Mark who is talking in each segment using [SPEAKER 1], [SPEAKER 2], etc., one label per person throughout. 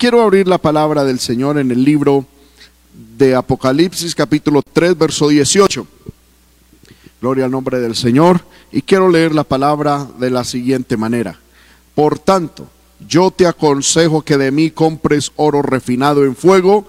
[SPEAKER 1] Quiero abrir la palabra del Señor en el libro de Apocalipsis capítulo 3, verso 18. Gloria al nombre del Señor. Y quiero leer la palabra de la siguiente manera. Por tanto, yo te aconsejo que de mí compres oro refinado en fuego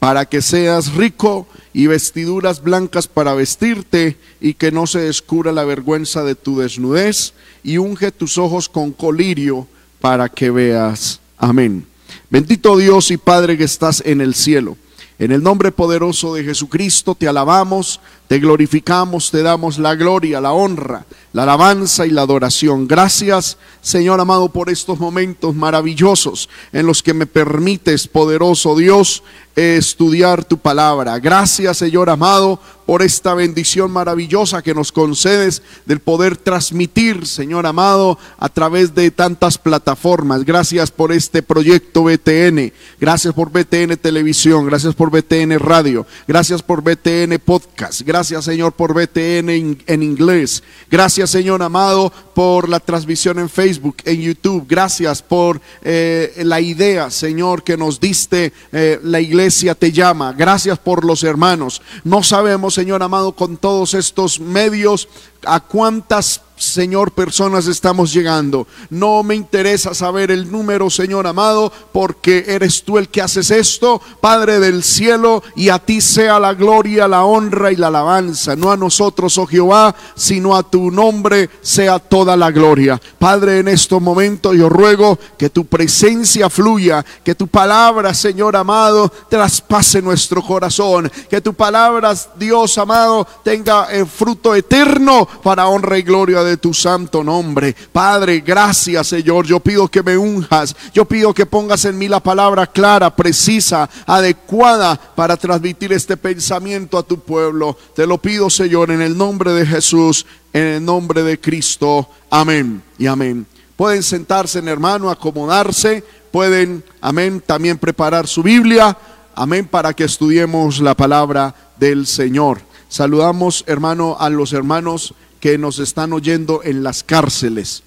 [SPEAKER 1] para que seas rico y vestiduras blancas para vestirte y que no se descubra la vergüenza de tu desnudez y unge tus ojos con colirio para que veas. Amén. Bendito Dios y Padre que estás en el cielo. En el nombre poderoso de Jesucristo te alabamos, te glorificamos, te damos la gloria, la honra, la alabanza y la adoración. Gracias, Señor amado, por estos momentos maravillosos en los que me permites, poderoso Dios, estudiar tu palabra. Gracias, Señor amado, por esta bendición maravillosa que nos concedes del poder transmitir, Señor amado, a través de tantas plataformas. Gracias por este proyecto BTN. Gracias por BTN Televisión. Gracias por BTN Radio. Gracias por BTN Podcast. Señor, por BTN en inglés. Gracias, Señor amado, por la transmisión en Facebook, en YouTube. Gracias por eh, la idea, Señor, que nos diste eh, la iglesia te llama. Gracias por los hermanos. No sabemos, Señor amado, con todos estos medios a cuántas Señor, personas estamos llegando. No me interesa saber el número, Señor amado, porque eres tú el que haces esto, Padre del cielo, y a ti sea la gloria, la honra y la alabanza. No a nosotros, oh Jehová, sino a tu nombre sea toda la gloria. Padre, en estos momentos yo ruego que tu presencia fluya, que tu palabra, Señor amado, traspase nuestro corazón, que tu palabra, Dios amado, tenga el fruto eterno para honra y gloria de de tu santo nombre. Padre, gracias Señor. Yo pido que me unjas. Yo pido que pongas en mí la palabra clara, precisa, adecuada para transmitir este pensamiento a tu pueblo. Te lo pido Señor en el nombre de Jesús, en el nombre de Cristo. Amén y amén. Pueden sentarse en hermano, acomodarse. Pueden, amén, también preparar su Biblia. Amén, para que estudiemos la palabra del Señor. Saludamos, hermano, a los hermanos que nos están oyendo en las cárceles.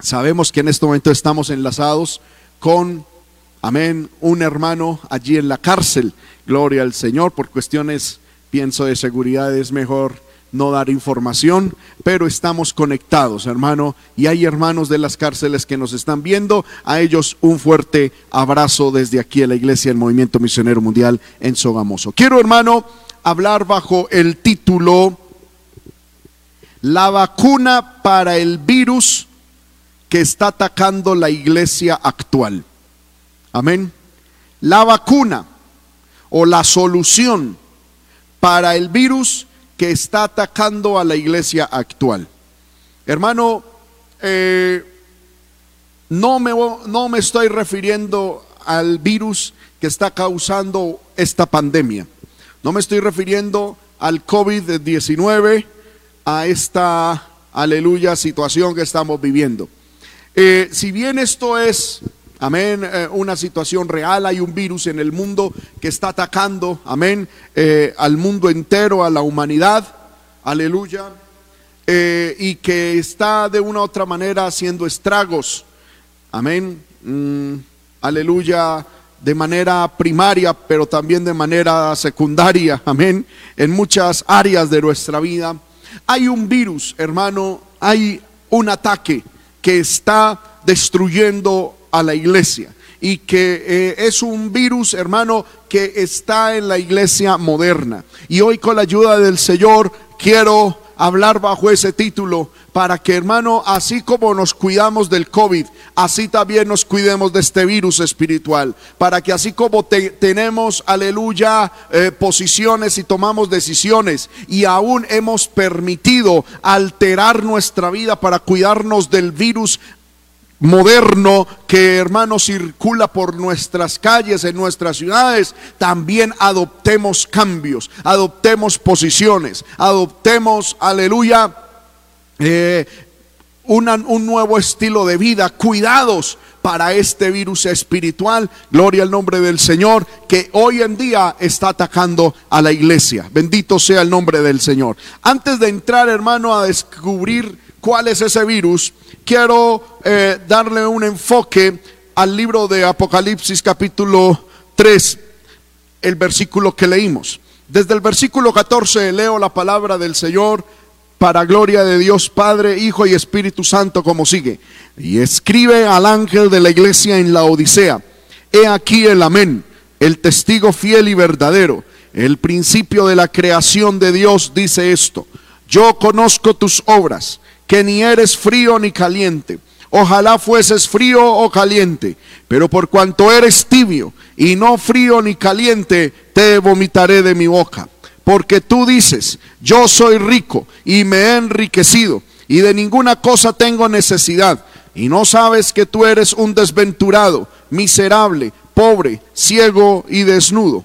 [SPEAKER 1] Sabemos que en este momento estamos enlazados con, amén, un hermano allí en la cárcel. Gloria al Señor. Por cuestiones, pienso, de seguridad es mejor no dar información, pero estamos conectados, hermano, y hay hermanos de las cárceles que nos están viendo. A ellos un fuerte abrazo desde aquí en la iglesia del Movimiento Misionero Mundial en Sogamoso. Quiero, hermano, hablar bajo el título la vacuna para el virus que está atacando la iglesia actual. Amén. La vacuna o la solución para el virus que está atacando a la iglesia actual. Hermano, eh, no, me, no me estoy refiriendo al virus que está causando esta pandemia. No me estoy refiriendo al COVID-19 a esta, aleluya, situación que estamos viviendo. Eh, si bien esto es, amén, eh, una situación real, hay un virus en el mundo que está atacando, amén, eh, al mundo entero, a la humanidad, aleluya, y que está de una u otra manera haciendo estragos, amén, mm, aleluya, de manera primaria, pero también de manera secundaria, amén, en muchas áreas de nuestra vida. Hay un virus, hermano, hay un ataque que está destruyendo a la iglesia y que eh, es un virus, hermano, que está en la iglesia moderna. Y hoy con la ayuda del Señor quiero hablar bajo ese título para que hermano, así como nos cuidamos del COVID, así también nos cuidemos de este virus espiritual, para que así como tenemos, aleluya, eh, posiciones y tomamos decisiones y aún hemos permitido alterar nuestra vida para cuidarnos del virus moderno que hermano circula por nuestras calles, en nuestras ciudades, también adoptemos cambios, adoptemos posiciones, adoptemos, aleluya, eh, un nuevo estilo de vida, cuidados para este virus espiritual, gloria al nombre del Señor, que hoy en día está atacando a la iglesia. Bendito sea el nombre del Señor. Antes de entrar, hermano, a descubrir cuál es ese virus, quiero eh, darle un enfoque al libro de Apocalipsis capítulo 3, el versículo que leímos. Desde el versículo 14 leo la palabra del Señor para gloria de Dios Padre, Hijo y Espíritu Santo como sigue. Y escribe al ángel de la iglesia en la Odisea. He aquí el amén, el testigo fiel y verdadero, el principio de la creación de Dios dice esto. Yo conozco tus obras, que ni eres frío ni caliente. Ojalá fueses frío o caliente, pero por cuanto eres tibio y no frío ni caliente, te vomitaré de mi boca porque tú dices, yo soy rico y me he enriquecido y de ninguna cosa tengo necesidad, y no sabes que tú eres un desventurado, miserable, pobre, ciego y desnudo.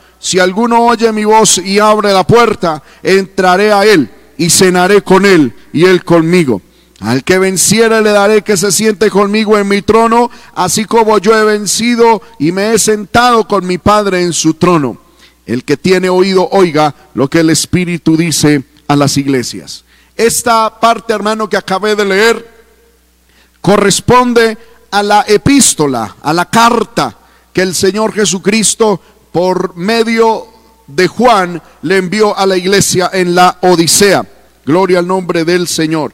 [SPEAKER 1] Si alguno oye mi voz y abre la puerta, entraré a él y cenaré con él y él conmigo. Al que venciere le daré que se siente conmigo en mi trono, así como yo he vencido y me he sentado con mi Padre en su trono. El que tiene oído, oiga lo que el Espíritu dice a las iglesias. Esta parte, hermano, que acabé de leer, corresponde a la epístola, a la carta que el Señor Jesucristo, por medio de Juan, le envió a la iglesia en la Odisea. Gloria al nombre del Señor.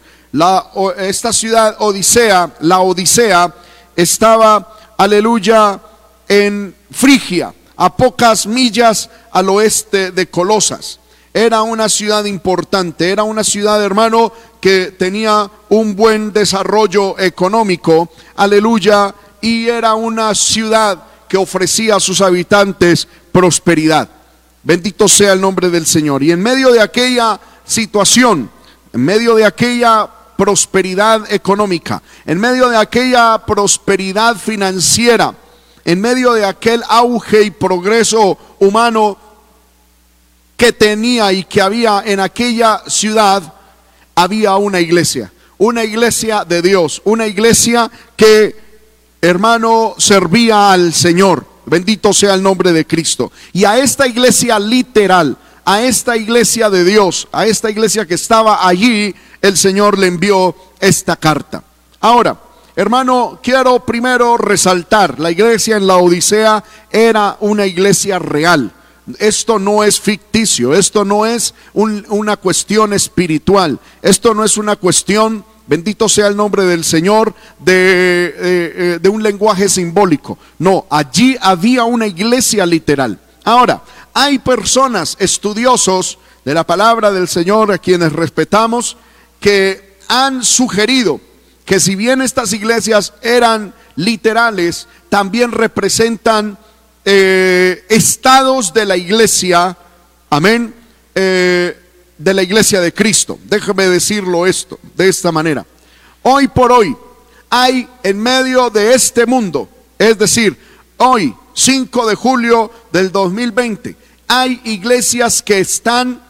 [SPEAKER 1] Esta ciudad Odisea, la Odisea, estaba, aleluya, en Frigia, a pocas millas al oeste de Colosas. Era una ciudad importante, era una ciudad, hermano, que tenía un buen desarrollo económico, aleluya, y era una ciudad que ofrecía a sus habitantes prosperidad. Bendito sea el nombre del Señor. Y en medio de aquella situación, en medio de aquella prosperidad económica, en medio de aquella prosperidad financiera, en medio de aquel auge y progreso humano, que tenía y que había en aquella ciudad, había una iglesia, una iglesia de Dios, una iglesia que, hermano, servía al Señor. Bendito sea el nombre de Cristo. Y a esta iglesia literal, a esta iglesia de Dios, a esta iglesia que estaba allí, el Señor le envió esta carta. Ahora, hermano, quiero primero resaltar, la iglesia en la Odisea era una iglesia real esto no es ficticio, esto no es una cuestión espiritual, esto no es una cuestión, bendito sea el nombre del Señor, de, eh, de un lenguaje simbólico. No, allí había una iglesia literal. Ahora, hay personas estudiosos de la palabra del Señor a quienes respetamos que han sugerido que si bien estas iglesias eran literales, también representan eh, estados de la iglesia, amén, eh, de la iglesia de Cristo. Déjeme decirlo esto de esta manera. Hoy por hoy hay en medio de este mundo, es decir, hoy, 5 de julio del 2020, hay iglesias que están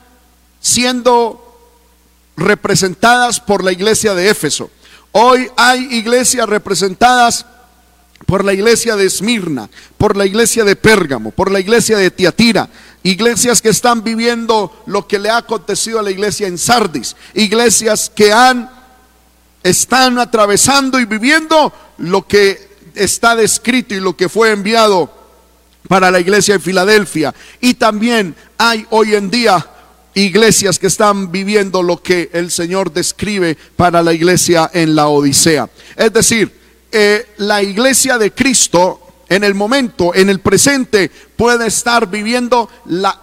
[SPEAKER 1] siendo representadas por la iglesia de Éfeso. Hoy hay iglesias representadas por la iglesia de Esmirna, por la iglesia de Pérgamo, por la iglesia de Tiatira, iglesias que están viviendo lo que le ha acontecido a la iglesia en Sardis, iglesias que han están atravesando y viviendo lo que está descrito y lo que fue enviado para la iglesia de Filadelfia. Y también hay hoy en día iglesias que están viviendo lo que el Señor describe para la iglesia en la Odisea. Es decir, eh, la iglesia de Cristo en el momento, en el presente, puede estar viviendo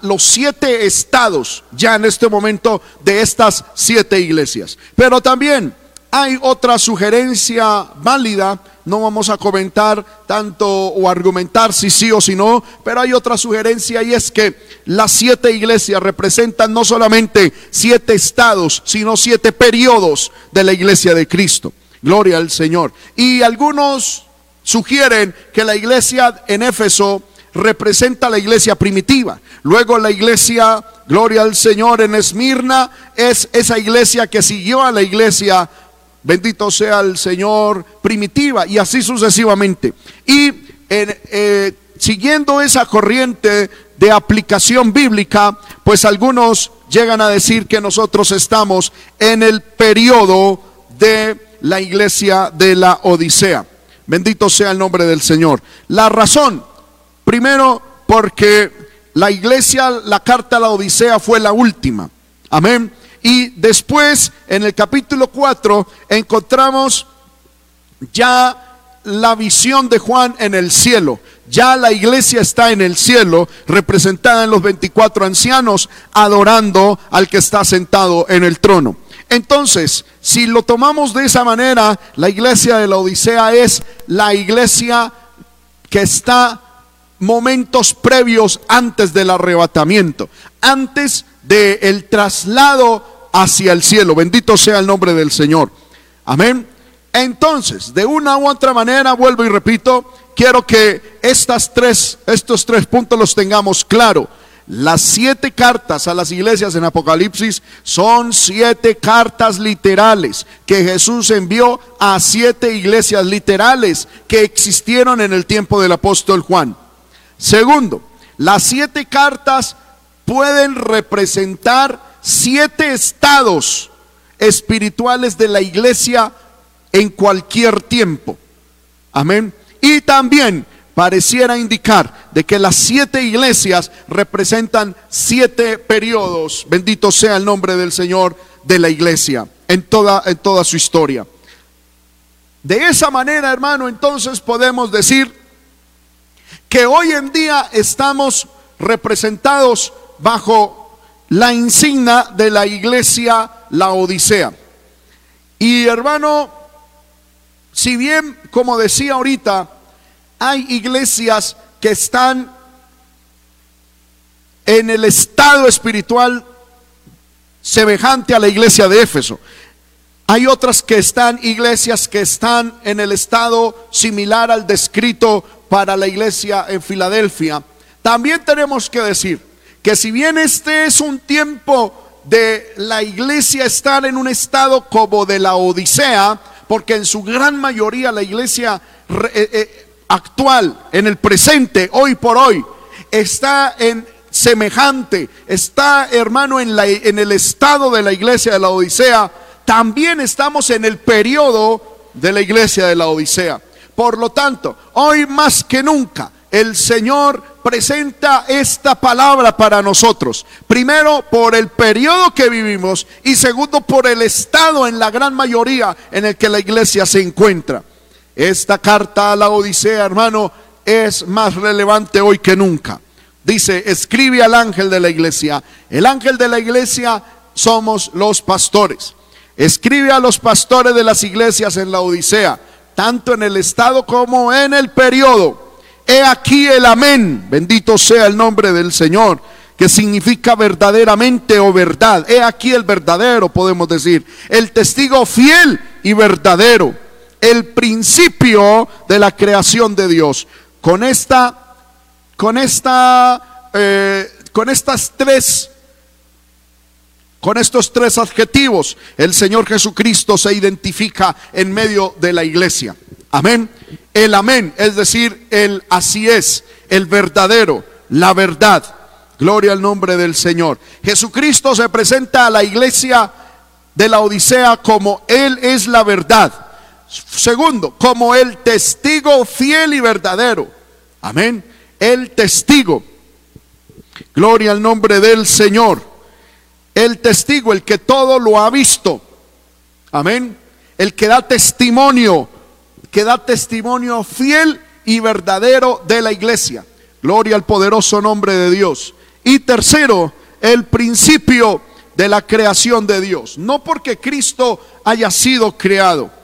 [SPEAKER 1] los siete estados ya en este momento de estas siete iglesias. Pero también hay otra sugerencia válida, no vamos a comentar tanto o argumentar si sí o si no, pero hay otra sugerencia y es que las siete iglesias representan no solamente siete estados, sino siete periodos de la iglesia de Cristo. Gloria al Señor. Y algunos sugieren que la iglesia en Éfeso representa la iglesia primitiva. Luego la iglesia, gloria al Señor, en Esmirna es esa iglesia que siguió a la iglesia, bendito sea el Señor, primitiva, y así sucesivamente. Y eh, siguiendo esa corriente de aplicación bíblica, pues algunos llegan a decir que nosotros estamos en el periodo de la iglesia de la Odisea. Bendito sea el nombre del Señor. La razón, primero, porque la iglesia, la carta a la Odisea fue la última. Amén. Y después, en el capítulo 4, encontramos ya la visión de Juan en el cielo. Ya la iglesia está en el cielo, representada en los 24 ancianos, adorando al que está sentado en el trono. Entonces, si lo tomamos de esa manera, la iglesia de la Odisea es la iglesia que está momentos previos antes del arrebatamiento, antes del traslado hacia el cielo. Bendito sea el nombre del Señor. Amén. Entonces, de una u otra manera, vuelvo y repito, quiero que estas tres, estos tres puntos los tengamos claro. Las siete cartas a las iglesias en Apocalipsis son siete cartas literales que Jesús envió a siete iglesias literales que existieron en el tiempo del apóstol Juan. Segundo, las siete cartas pueden representar siete estados espirituales de la iglesia en cualquier tiempo. Amén. Y también pareciera indicar de que las siete iglesias representan siete periodos, bendito sea el nombre del Señor, de la iglesia en toda, en toda su historia. De esa manera, hermano, entonces podemos decir que hoy en día estamos representados bajo la insignia de la iglesia, la Odisea. Y hermano, si bien, como decía ahorita, hay iglesias que están en el estado espiritual semejante a la iglesia de Éfeso. Hay otras que están, iglesias que están en el estado similar al descrito para la iglesia en Filadelfia. También tenemos que decir que si bien este es un tiempo de la iglesia estar en un estado como de la Odisea, porque en su gran mayoría la iglesia eh, eh, actual, en el presente, hoy por hoy, está en semejante, está hermano en, la, en el estado de la iglesia de la Odisea, también estamos en el periodo de la iglesia de la Odisea. Por lo tanto, hoy más que nunca, el Señor presenta esta palabra para nosotros. Primero, por el periodo que vivimos y segundo, por el estado en la gran mayoría en el que la iglesia se encuentra. Esta carta a la Odisea, hermano, es más relevante hoy que nunca. Dice, escribe al ángel de la iglesia. El ángel de la iglesia somos los pastores. Escribe a los pastores de las iglesias en la Odisea, tanto en el estado como en el periodo. He aquí el amén. Bendito sea el nombre del Señor, que significa verdaderamente o verdad. He aquí el verdadero, podemos decir. El testigo fiel y verdadero el principio de la creación de Dios. Con esta, con esta, eh, con estas tres, con estos tres adjetivos, el Señor Jesucristo se identifica en medio de la iglesia. Amén. El amén, es decir, el así es, el verdadero, la verdad. Gloria al nombre del Señor. Jesucristo se presenta a la iglesia de la Odisea como Él es la verdad. Segundo, como el testigo fiel y verdadero. Amén. El testigo. Gloria al nombre del Señor. El testigo, el que todo lo ha visto. Amén. El que da testimonio, que da testimonio fiel y verdadero de la iglesia. Gloria al poderoso nombre de Dios. Y tercero, el principio de la creación de Dios. No porque Cristo haya sido creado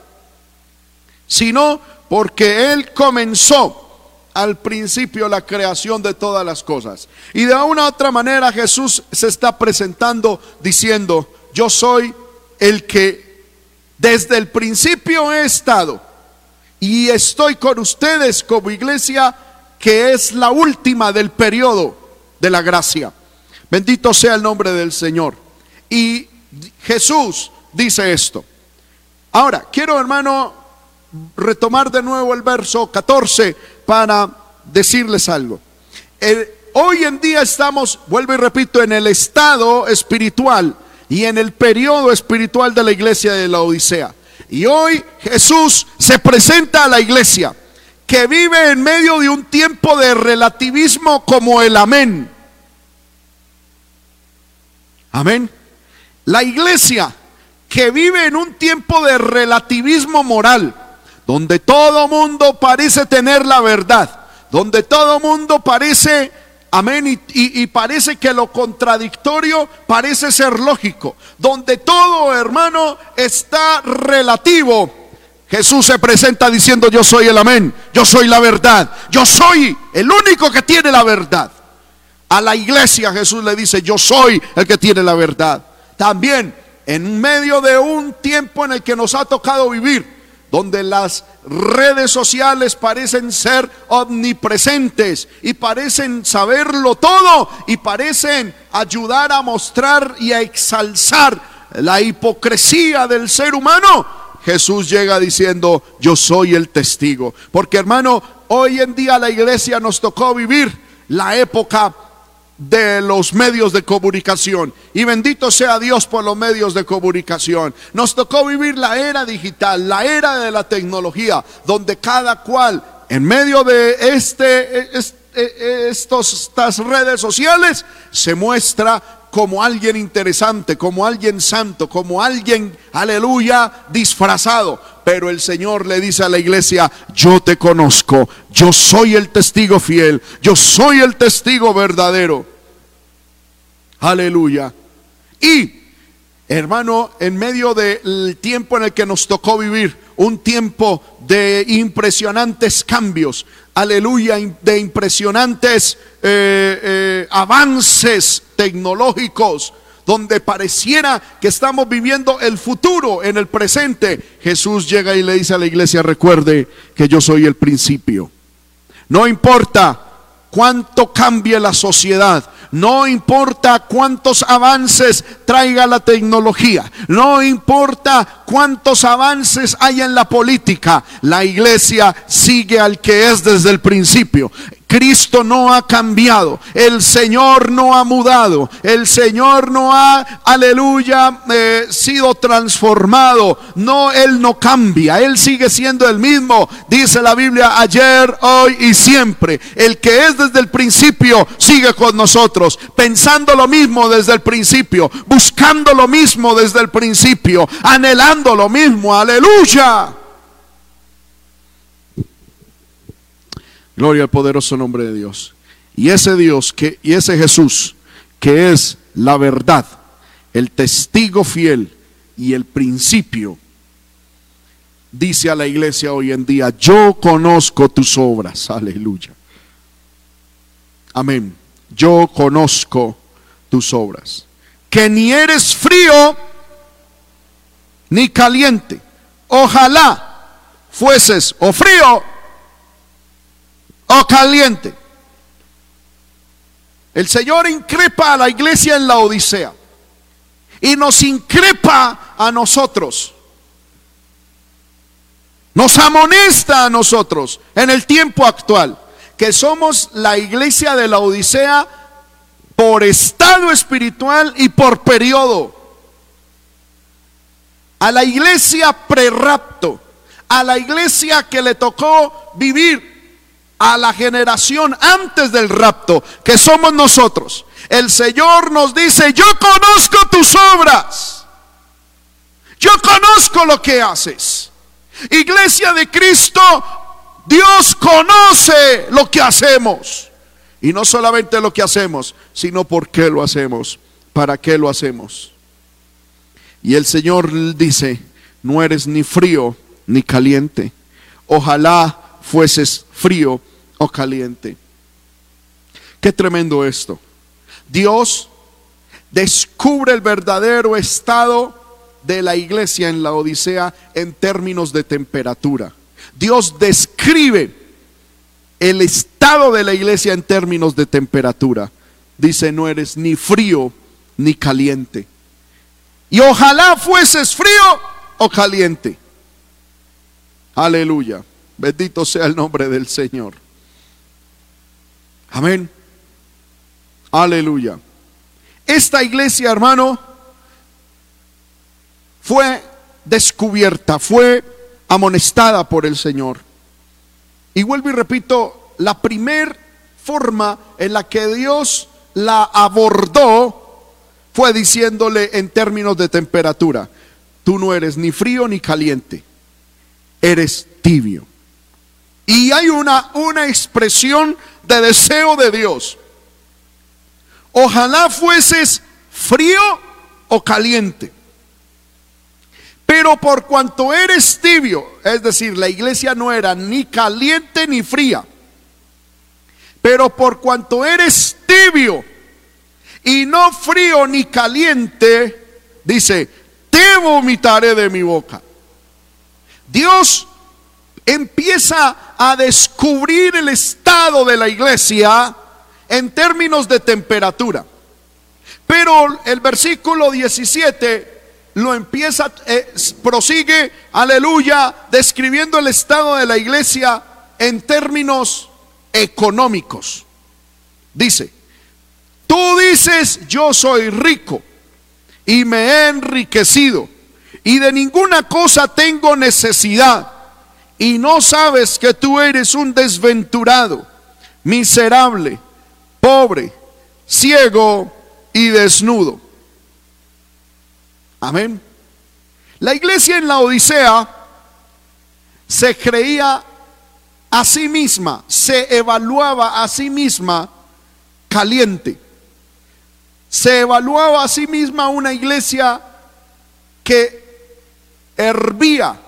[SPEAKER 1] sino porque Él comenzó al principio la creación de todas las cosas. Y de una u otra manera Jesús se está presentando diciendo, yo soy el que desde el principio he estado y estoy con ustedes como iglesia que es la última del periodo de la gracia. Bendito sea el nombre del Señor. Y Jesús dice esto. Ahora, quiero hermano retomar de nuevo el verso 14 para decirles algo. hoy en día estamos, vuelvo y repito, en el estado espiritual y en el periodo espiritual de la iglesia de la Odisea. Y hoy Jesús se presenta a la iglesia que vive en medio de un tiempo de relativismo como el amén. Amén. La iglesia que vive en un tiempo de relativismo moral, donde todo mundo parece tener la verdad, donde todo mundo parece, amén, y, parece que lo contradictorio parece ser lógico, donde todo hermano está relativo. Jesús se presenta diciendo, yo soy el amén, yo soy la verdad, yo soy el único que tiene la verdad. A la iglesia Jesús le dice, yo soy el que tiene la verdad. También en medio de un tiempo en el que nos ha tocado vivir, donde las redes sociales parecen ser omnipresentes y parecen saberlo todo y parecen ayudar a mostrar y a exalzar la hipocresía del ser humano, Jesús llega diciendo, yo soy el testigo. Porque hermano, hoy en día la iglesia nos tocó vivir la época de los medios de comunicación. Y bendito sea Dios por los medios de comunicación. Nos tocó vivir la era digital, la era de la tecnología, donde cada cual en medio de este, este estos, estas redes sociales se muestra como alguien interesante, como alguien santo, como alguien, aleluya, disfrazado. Pero el Señor le dice a la iglesia, yo te conozco, yo soy el testigo fiel, yo soy el testigo verdadero. Aleluya. Y, hermano, en medio del tiempo en el que nos tocó vivir, un tiempo de impresionantes cambios, aleluya, de impresionantes eh, eh, avances tecnológicos, donde pareciera que estamos viviendo el futuro en el presente, Jesús llega y le dice a la iglesia, recuerde que yo soy el principio. No importa cuánto cambie la sociedad, no importa cuántos avances traiga la tecnología, no importa cuántos avances hay en la política, la iglesia sigue al que es desde el principio. Cristo no ha cambiado, el Señor no ha mudado, el Señor no ha, aleluya, eh, sido transformado. No, Él no cambia, Él sigue siendo el mismo, dice la Biblia, ayer, hoy y siempre. El que es desde el principio sigue con nosotros, pensando lo mismo desde el principio, buscando lo mismo desde el principio, anhelando lo mismo, aleluya. Gloria al poderoso nombre de Dios. Y ese Dios que y ese Jesús que es la verdad, el testigo fiel y el principio dice a la iglesia hoy en día, yo conozco tus obras, aleluya. Amén. Yo conozco tus obras. Que ni eres frío ni caliente. Ojalá fueses o frío o caliente. El Señor increpa a la iglesia en la Odisea y nos increpa a nosotros. Nos amonesta a nosotros en el tiempo actual, que somos la iglesia de la Odisea por estado espiritual y por periodo. A la iglesia prerapto, a la iglesia que le tocó vivir a la generación antes del rapto, que somos nosotros. El Señor nos dice, yo conozco tus obras. Yo conozco lo que haces. Iglesia de Cristo, Dios conoce lo que hacemos. Y no solamente lo que hacemos, sino por qué lo hacemos, para qué lo hacemos. Y el Señor dice, no eres ni frío ni caliente. Ojalá fueses frío o caliente. Qué tremendo esto. Dios descubre el verdadero estado de la iglesia en la Odisea en términos de temperatura. Dios describe el estado de la iglesia en términos de temperatura. Dice, no eres ni frío ni caliente. Y ojalá fueses frío o caliente. Aleluya. Bendito sea el nombre del Señor. Amén. Aleluya. Esta iglesia, hermano, fue descubierta, fue amonestada por el Señor. Y vuelvo y repito, la primer forma en la que Dios la abordó fue diciéndole en términos de temperatura, tú no eres ni frío ni caliente, eres tibio. Y hay una, una expresión de deseo de Dios. Ojalá fueses frío o caliente. Pero por cuanto eres tibio, es decir, la iglesia no era ni caliente ni fría. Pero por cuanto eres tibio y no frío ni caliente, dice, te vomitaré de mi boca. Dios empieza a descubrir el estado de la iglesia en términos de temperatura. Pero el versículo 17 lo empieza, eh, prosigue, aleluya, describiendo el estado de la iglesia en términos económicos. Dice, tú dices, yo soy rico y me he enriquecido y de ninguna cosa tengo necesidad y no sabes que tú eres un desventurado, miserable, pobre, ciego y desnudo. Amén. La iglesia en la Odisea se creía a sí misma, se evaluaba a sí misma caliente. Se evaluaba a sí misma una iglesia que hervía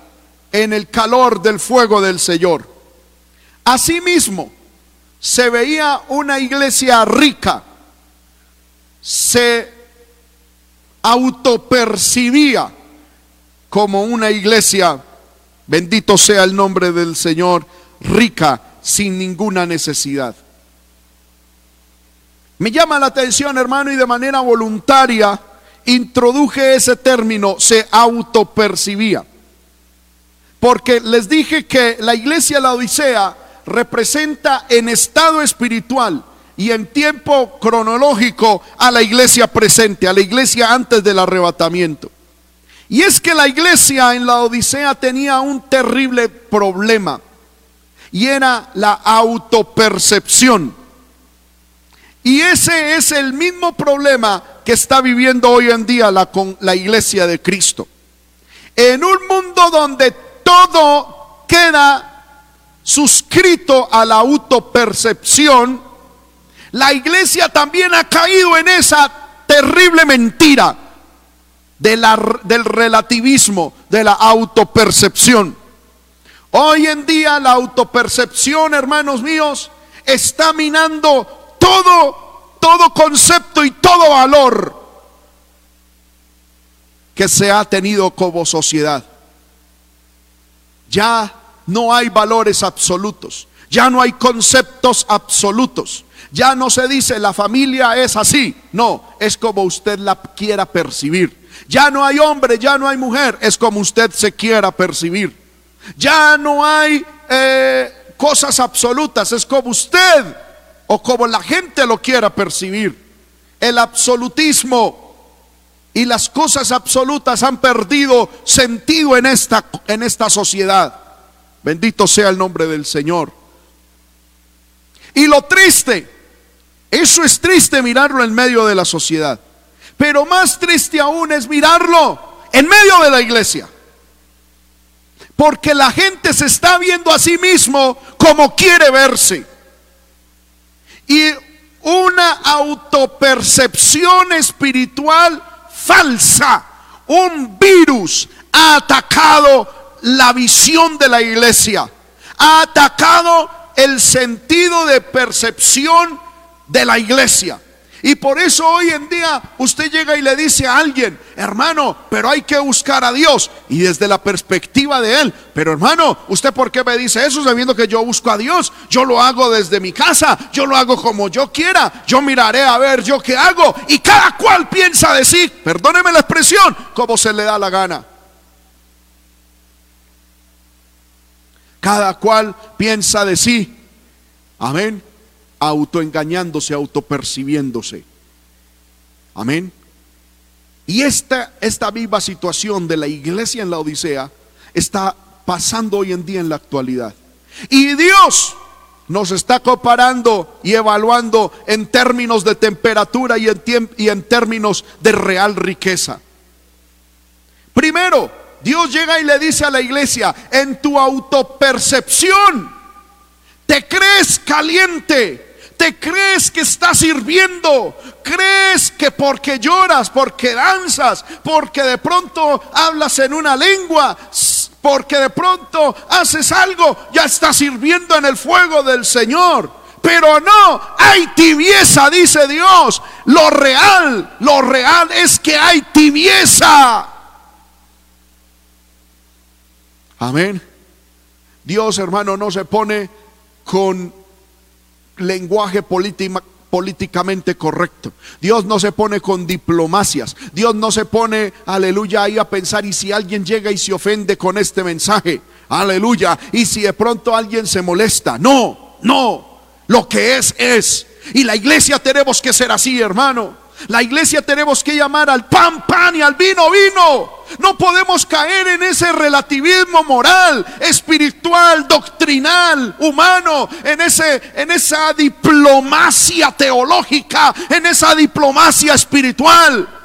[SPEAKER 1] en el calor del fuego del Señor. Asimismo, se veía una iglesia rica, se autopercibía como una iglesia, bendito sea el nombre del Señor, rica, sin ninguna necesidad. Me llama la atención, hermano, y de manera voluntaria introduje ese término, se autopercibía. Porque les dije que la iglesia la Odisea representa en estado espiritual y en tiempo cronológico a la iglesia presente, a la iglesia antes del arrebatamiento. Y es que la iglesia en la Odisea tenía un terrible problema y era la autopercepción. Y ese es el mismo problema que está viviendo hoy en día la, la iglesia de Cristo. En un mundo donde todo queda suscrito a la autopercepción, la iglesia también ha caído en esa terrible mentira del relativismo, de la autopercepción. Hoy en día la autopercepción, hermanos míos, está minando todo, todo concepto y todo valor que se ha tenido como sociedad. Ya no hay valores absolutos, ya no hay conceptos absolutos. Ya no se dice la familia es así, no, es como usted la quiera percibir. Ya no hay hombre, ya no hay mujer, es como usted se quiera percibir. Ya no hay eh, cosas absolutas, es como usted o como la gente lo quiera percibir. El absolutismo y las cosas absolutas han perdido sentido en esta, en esta sociedad. Bendito sea el nombre del Señor. Y lo triste eso es triste mirarlo en medio de la sociedad. Pero más triste aún es mirarlo en medio de la iglesia. Porque la gente se está viendo a sí mismo como quiere verse. Y una autopercepción espiritual falsa, un virus ha atacado la visión de la iglesia. Ha atacado el sentido de percepción de la iglesia. Y por eso hoy en día usted llega y le dice a alguien, hermano, pero hay que buscar a Dios. Y desde la perspectiva de él, pero hermano, ¿usted por qué me dice eso sabiendo que yo busco a Dios? Yo lo hago desde mi casa, yo lo hago como yo quiera, yo miraré a ver yo qué hago. Y cada cual piensa de sí, perdóneme la expresión, como se le da la gana. Cada cual piensa de sí. Amén autoengañándose, autopercibiéndose. Amén. Y esta, esta viva situación de la iglesia en la Odisea está pasando hoy en día en la actualidad. Y Dios nos está comparando y evaluando en términos de temperatura y en, y en términos de real riqueza. Primero, Dios llega y le dice a la iglesia, en tu autopercepción, te crees caliente, te crees que estás sirviendo, crees que porque lloras, porque danzas, porque de pronto hablas en una lengua, porque de pronto haces algo, ya estás sirviendo en el fuego del Señor. Pero no, hay tibieza, dice Dios. Lo real, lo real es que hay tibieza. Amén. Dios, hermano, no se pone con lenguaje políticamente correcto. Dios no se pone con diplomacias. Dios no se pone, aleluya, ahí a pensar y si alguien llega y se ofende con este mensaje, aleluya, y si de pronto alguien se molesta. No, no, lo que es es. Y la iglesia tenemos que ser así, hermano. La iglesia tenemos que llamar al pan, pan y al vino, vino. No podemos caer en ese relativismo moral, espiritual, doctrinal, humano, en, ese, en esa diplomacia teológica, en esa diplomacia espiritual.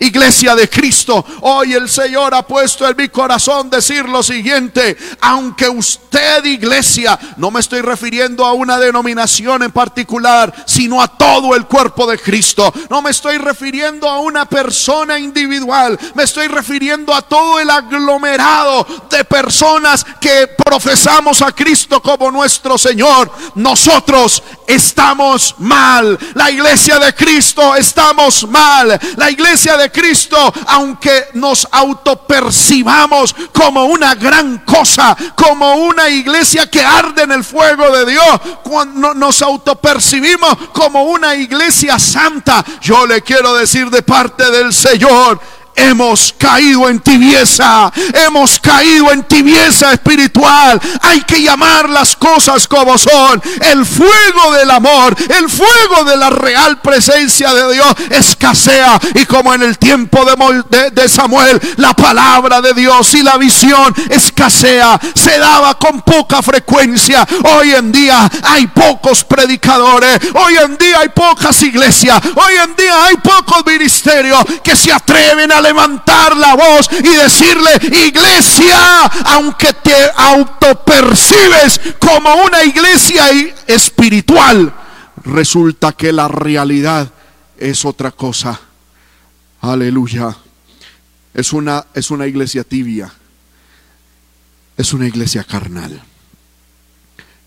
[SPEAKER 1] Iglesia de Cristo, hoy el Señor ha puesto en mi corazón decir lo siguiente, aunque usted iglesia, no me estoy refiriendo a una denominación en particular, sino a todo el cuerpo de Cristo, no me estoy refiriendo a una persona individual, me estoy refiriendo a todo el aglomerado de personas que profesamos a Cristo como nuestro Señor. Nosotros estamos mal, la iglesia de Cristo estamos mal, la iglesia de Cristo, aunque nos autopercibamos como una gran cosa, como una iglesia que arde en el fuego de Dios, cuando nos autopercibimos como una iglesia santa, yo le quiero decir de parte del Señor, hemos caído en tibieza, hemos caído en tibieza espiritual. Hay que llamar las cosas como son. El fuego del amor, el fuego de la real presencia de Dios escasea. Y como en el tiempo de, Samuel, la palabra de Dios y la visión escasea, se daba con poca frecuencia. Hoy en día hay pocos predicadores, hoy en día hay pocas iglesias, hoy en día hay pocos ministerios que se atreven a levantar la voz y decirle, iglesia, aunque te autopercibes como una iglesia espiritual, resulta que la realidad es otra cosa. Aleluya. Es una, es una iglesia tibia. Es una iglesia carnal.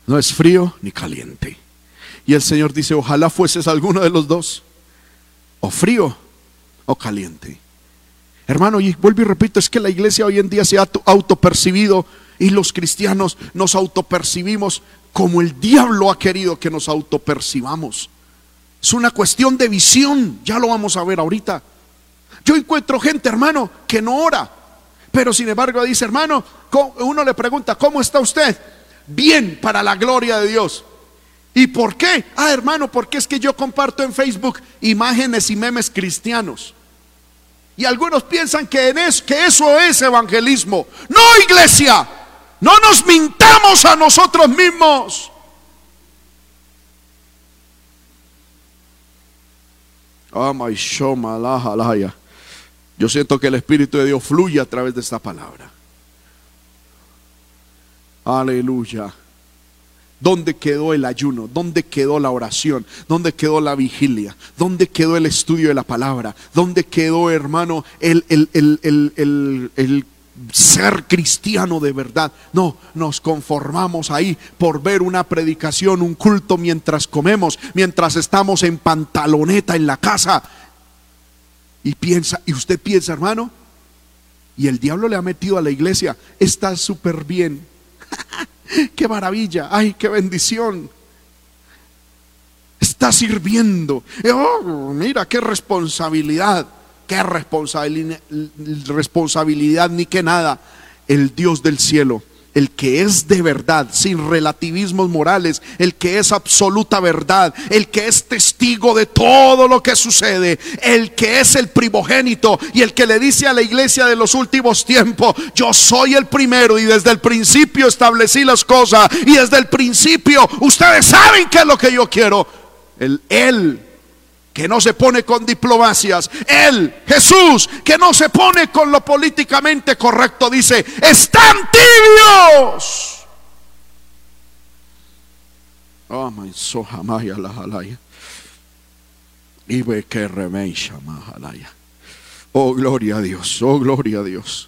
[SPEAKER 1] No es frío ni caliente. Y el Señor dice, ojalá fueses alguno de los dos. O frío o caliente. Hermano, y vuelvo y repito, es que la iglesia hoy en día se ha autopercibido y los cristianos nos autopercibimos como el diablo ha querido que nos autopercibamos. Es una cuestión de visión, ya lo vamos a ver ahorita. Yo encuentro gente, hermano, que no ora, pero sin embargo dice, hermano, uno le pregunta, ¿cómo está usted? Bien, para la gloria de Dios. ¿Y por qué? Ah, hermano, porque es que yo comparto en Facebook imágenes y memes cristianos. Y algunos piensan que, en que eso es evangelismo. No, iglesia. No nos mintamos a nosotros mismos. Yo siento que el Espíritu de Dios fluye a través de esta palabra. Aleluya. ¿Dónde quedó el ayuno? ¿Dónde quedó la oración? ¿Dónde quedó la vigilia? ¿Dónde quedó el estudio de la palabra? ¿Dónde quedó, hermano, el, el, ser cristiano de verdad. No, nos conformamos ahí por ver una predicación, un culto mientras comemos, mientras estamos en pantaloneta en la casa. Y piensa, y usted piensa, hermano, y el diablo le ha metido a la iglesia, está súper bien. qué maravilla, ay, qué bendición. Está sirviendo. Oh, mira, qué responsabilidad qué responsabilidad, ni qué nada. El Dios del cielo, el que es de verdad, sin relativismos morales, el que es absoluta verdad, el que es testigo de todo lo que sucede, el que es el primogénito y el que le dice a la iglesia de los últimos tiempos, yo soy el primero y desde el principio establecí las cosas y desde el principio ustedes saben qué es lo que yo quiero. El, él que no se pone con diplomacias. Él, Jesús, que no se pone con lo políticamente correcto, dice, están tibios. Oh, Oh, gloria a Dios, oh, gloria a Dios.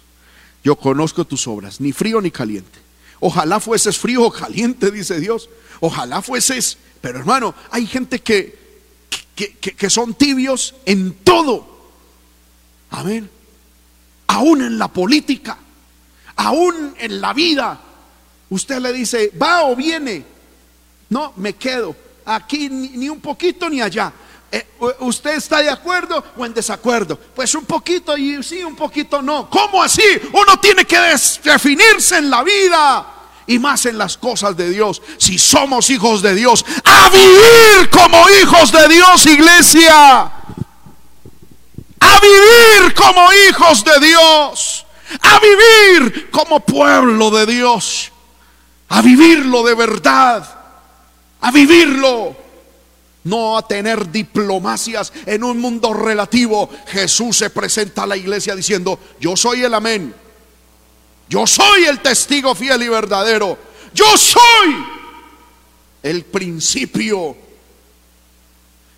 [SPEAKER 1] Yo conozco tus obras, ni frío ni caliente. Ojalá fueses frío o caliente, dice Dios. Ojalá fueses, pero hermano, hay gente que que, son tibios en todo. Amén. Aún en la política, aún en la vida. Usted le dice, va o viene. No, me quedo. Aquí ni, un poquito ni allá. Eh, ¿Usted está de acuerdo o en desacuerdo? Pues un poquito y sí, un poquito no. ¿Cómo así? Uno tiene que definirse en la vida y más en las cosas de Dios. Si somos hijos de Dios, a vivir como hijos de Dios, iglesia. A vivir como hijos de Dios. A vivir como pueblo de Dios. A vivirlo de verdad. A vivirlo. No a tener diplomacias en un mundo relativo. Jesús se presenta a la iglesia diciendo, yo soy el amén. Yo soy el testigo fiel y verdadero. Yo soy el principio.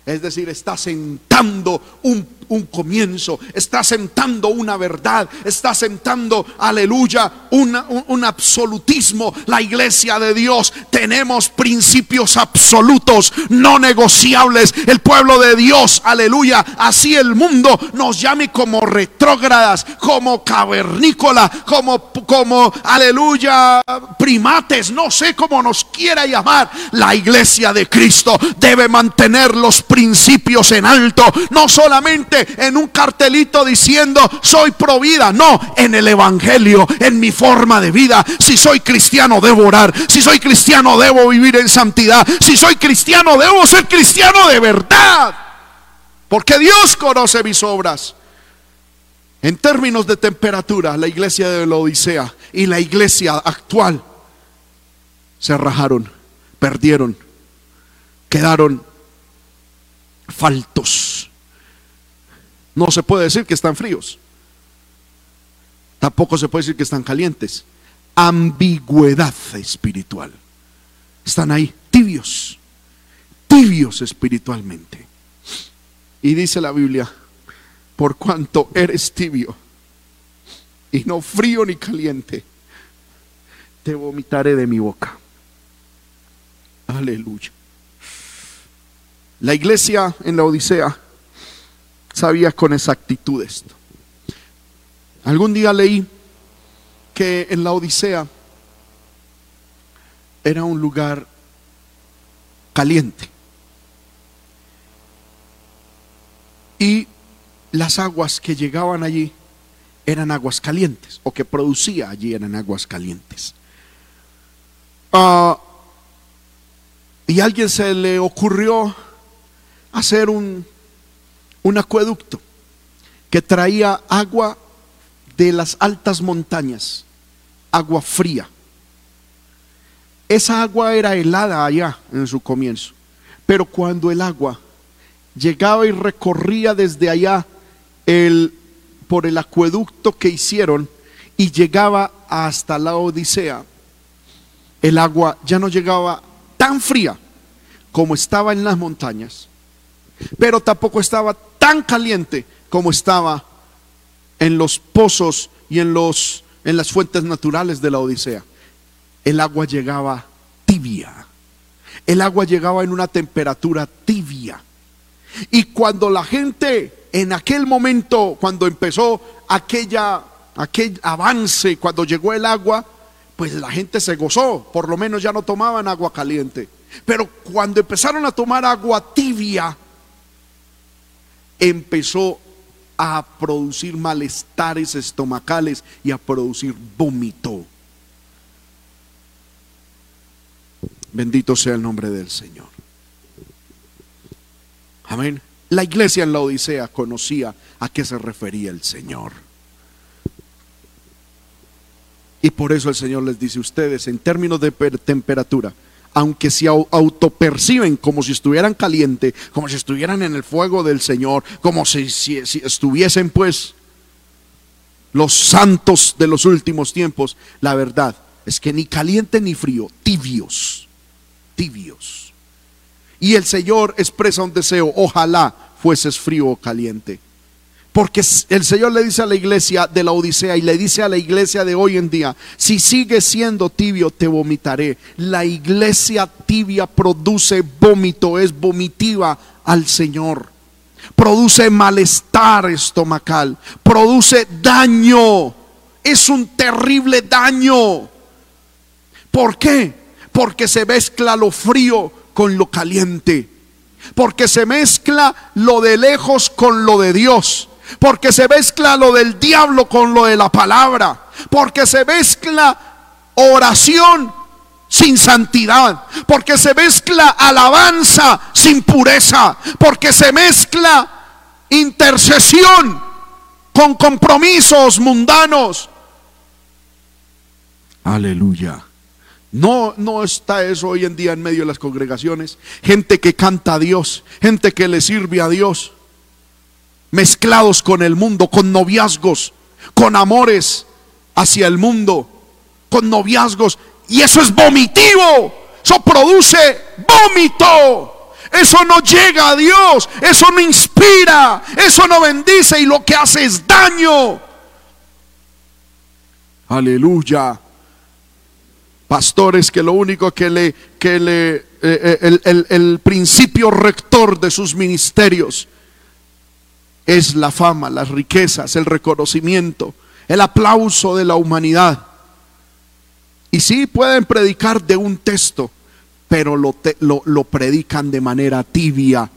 [SPEAKER 1] Es decir, está sentando un un comienzo, está sentando una verdad, está sentando, aleluya, un, absolutismo. La iglesia de Dios tenemos principios absolutos, no negociables. El pueblo de Dios, aleluya, así el mundo nos llame como retrógradas, como cavernícola, como, como, aleluya, primates, no sé cómo nos quiera llamar. La iglesia de Cristo debe mantener los principios en alto, no solamente en un cartelito diciendo soy provida. No, en el Evangelio, en mi forma de vida. Si soy cristiano debo orar. Si soy cristiano debo vivir en santidad. Si soy cristiano debo ser cristiano de verdad. Porque Dios conoce mis obras. En términos de temperatura, la iglesia de la Odisea y la iglesia actual se rajaron, perdieron, quedaron faltos. No se puede decir que están fríos. Tampoco se puede decir que están calientes. Ambigüedad espiritual. Están ahí, tibios, tibios espiritualmente. Y dice la Biblia, por cuanto eres tibio y no frío ni caliente, te vomitaré de mi boca. Aleluya. La iglesia en la Odisea sabía con exactitud esto. Algún día leí que en la Odisea era un lugar caliente. Y las aguas que llegaban allí eran aguas calientes, o que producía allí eran aguas calientes. Ah, y alguien se le ocurrió hacer un, un acueducto que traía agua de las altas montañas, agua fría. Esa agua era helada allá en su comienzo, pero cuando el agua llegaba y recorría desde allá el, por el acueducto que hicieron y llegaba hasta la Odisea, el agua ya no llegaba tan fría como estaba en las montañas, pero tampoco estaba tan caliente como estaba en los pozos y en los en las fuentes naturales de la Odisea, el agua llegaba tibia. El agua llegaba en una temperatura tibia. Y cuando la gente en aquel momento, cuando empezó aquella, aquel avance, cuando llegó el agua, pues la gente se gozó, por lo menos ya no tomaban agua caliente. Pero cuando empezaron a tomar agua tibia, empezó a producir malestares estomacales y a producir vómito. Bendito sea el nombre del Señor. Amén. La iglesia en la Odisea conocía a qué se refería el Señor. Y por eso el Señor les dice, ustedes en términos de temperatura, aunque se autoperciben como si estuvieran caliente, como si estuvieran en el fuego del Señor, como si, si, estuviesen pues los santos de los últimos tiempos, la verdad es que ni caliente ni frío, tibios, tibios. Y el Señor expresa un deseo, ojalá fueses frío o caliente. Porque el Señor le dice a la iglesia de la Odisea y le dice a la iglesia de hoy en día, si sigues siendo tibio, te vomitaré. La iglesia tibia produce vómito, es vomitiva al Señor. Produce malestar estomacal, produce daño. Es un terrible daño. ¿Por qué? Porque se mezcla lo frío con lo caliente. Porque se mezcla lo de lejos con lo de Dios. Porque se mezcla lo del diablo con lo de la palabra. Porque se mezcla oración sin santidad. Porque se mezcla alabanza sin pureza. Porque se mezcla intercesión con compromisos mundanos. Aleluya. No, no está eso hoy en día en medio de las congregaciones. Gente que canta a Dios, gente que le sirve a Dios, mezclados con el mundo, con noviazgos, con amores hacia el mundo, con noviazgos. Y eso es vomitivo, eso produce vómito. Eso no llega a Dios, eso no inspira, eso no bendice y lo que hace es daño. Aleluya pastores que lo único que le, que le, eh, eh, el, el, el principio rector de sus ministerios es la fama, las riquezas, el reconocimiento, el aplauso de la humanidad. Y sí pueden predicar de un texto, pero lo, lo, lo, predican de manera tibia.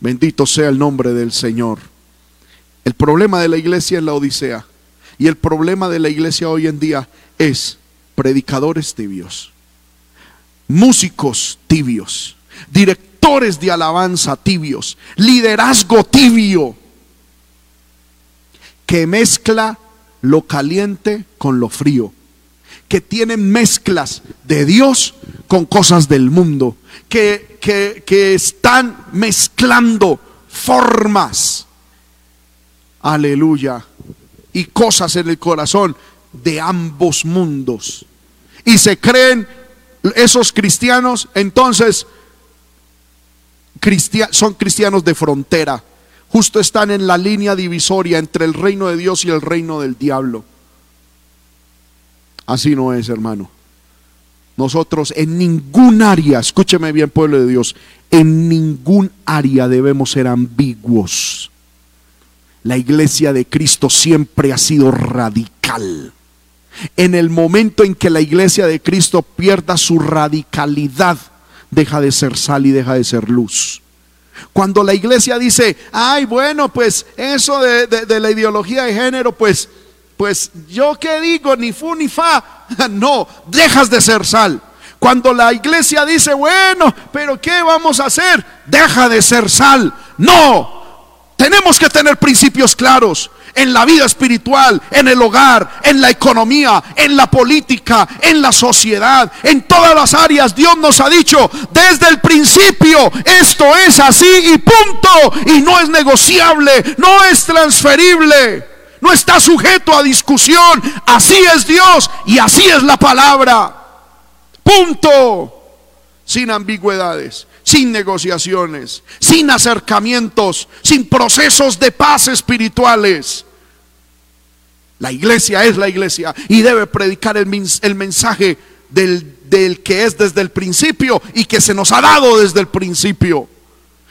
[SPEAKER 1] Bendito sea el nombre del Señor. El problema de la iglesia en la Odisea y el problema de la iglesia hoy en día es predicadores tibios, músicos tibios, directores de alabanza tibios, liderazgo tibio, que mezcla lo caliente con lo frío, que tiene mezclas de Dios con cosas del mundo, que, que, que están mezclando formas, aleluya, y cosas en el corazón de ambos mundos. Y se creen esos cristianos, entonces son cristianos de frontera. Justo están en la línea divisoria entre el reino de Dios y el reino del diablo. Así no es, hermano. Nosotros en ningún área, escúcheme bien pueblo de Dios, en ningún área debemos ser ambiguos. La iglesia de Cristo siempre ha sido radical. En el momento en que la iglesia de Cristo pierda su radicalidad, deja de ser sal y deja de ser luz. Cuando la iglesia dice, ay, bueno, pues eso de, de, la ideología de género, pues, pues yo qué digo, ni fu ni fa, no, dejas de ser sal. Cuando la iglesia dice, bueno, pero ¿qué vamos a hacer? Deja de ser sal. No, tenemos que tener principios claros en la vida espiritual, en el hogar, en la economía, en la política, en la sociedad, en todas las áreas. Dios nos ha dicho desde el principio, esto es así y punto. Y no es negociable, no es transferible, no está sujeto a discusión. Así es Dios y así es la palabra. Punto. Sin ambigüedades sin negociaciones, sin acercamientos, sin procesos de paz espirituales. La iglesia es la iglesia y debe predicar el, mensaje del, del que es desde el principio y que se nos ha dado desde el principio.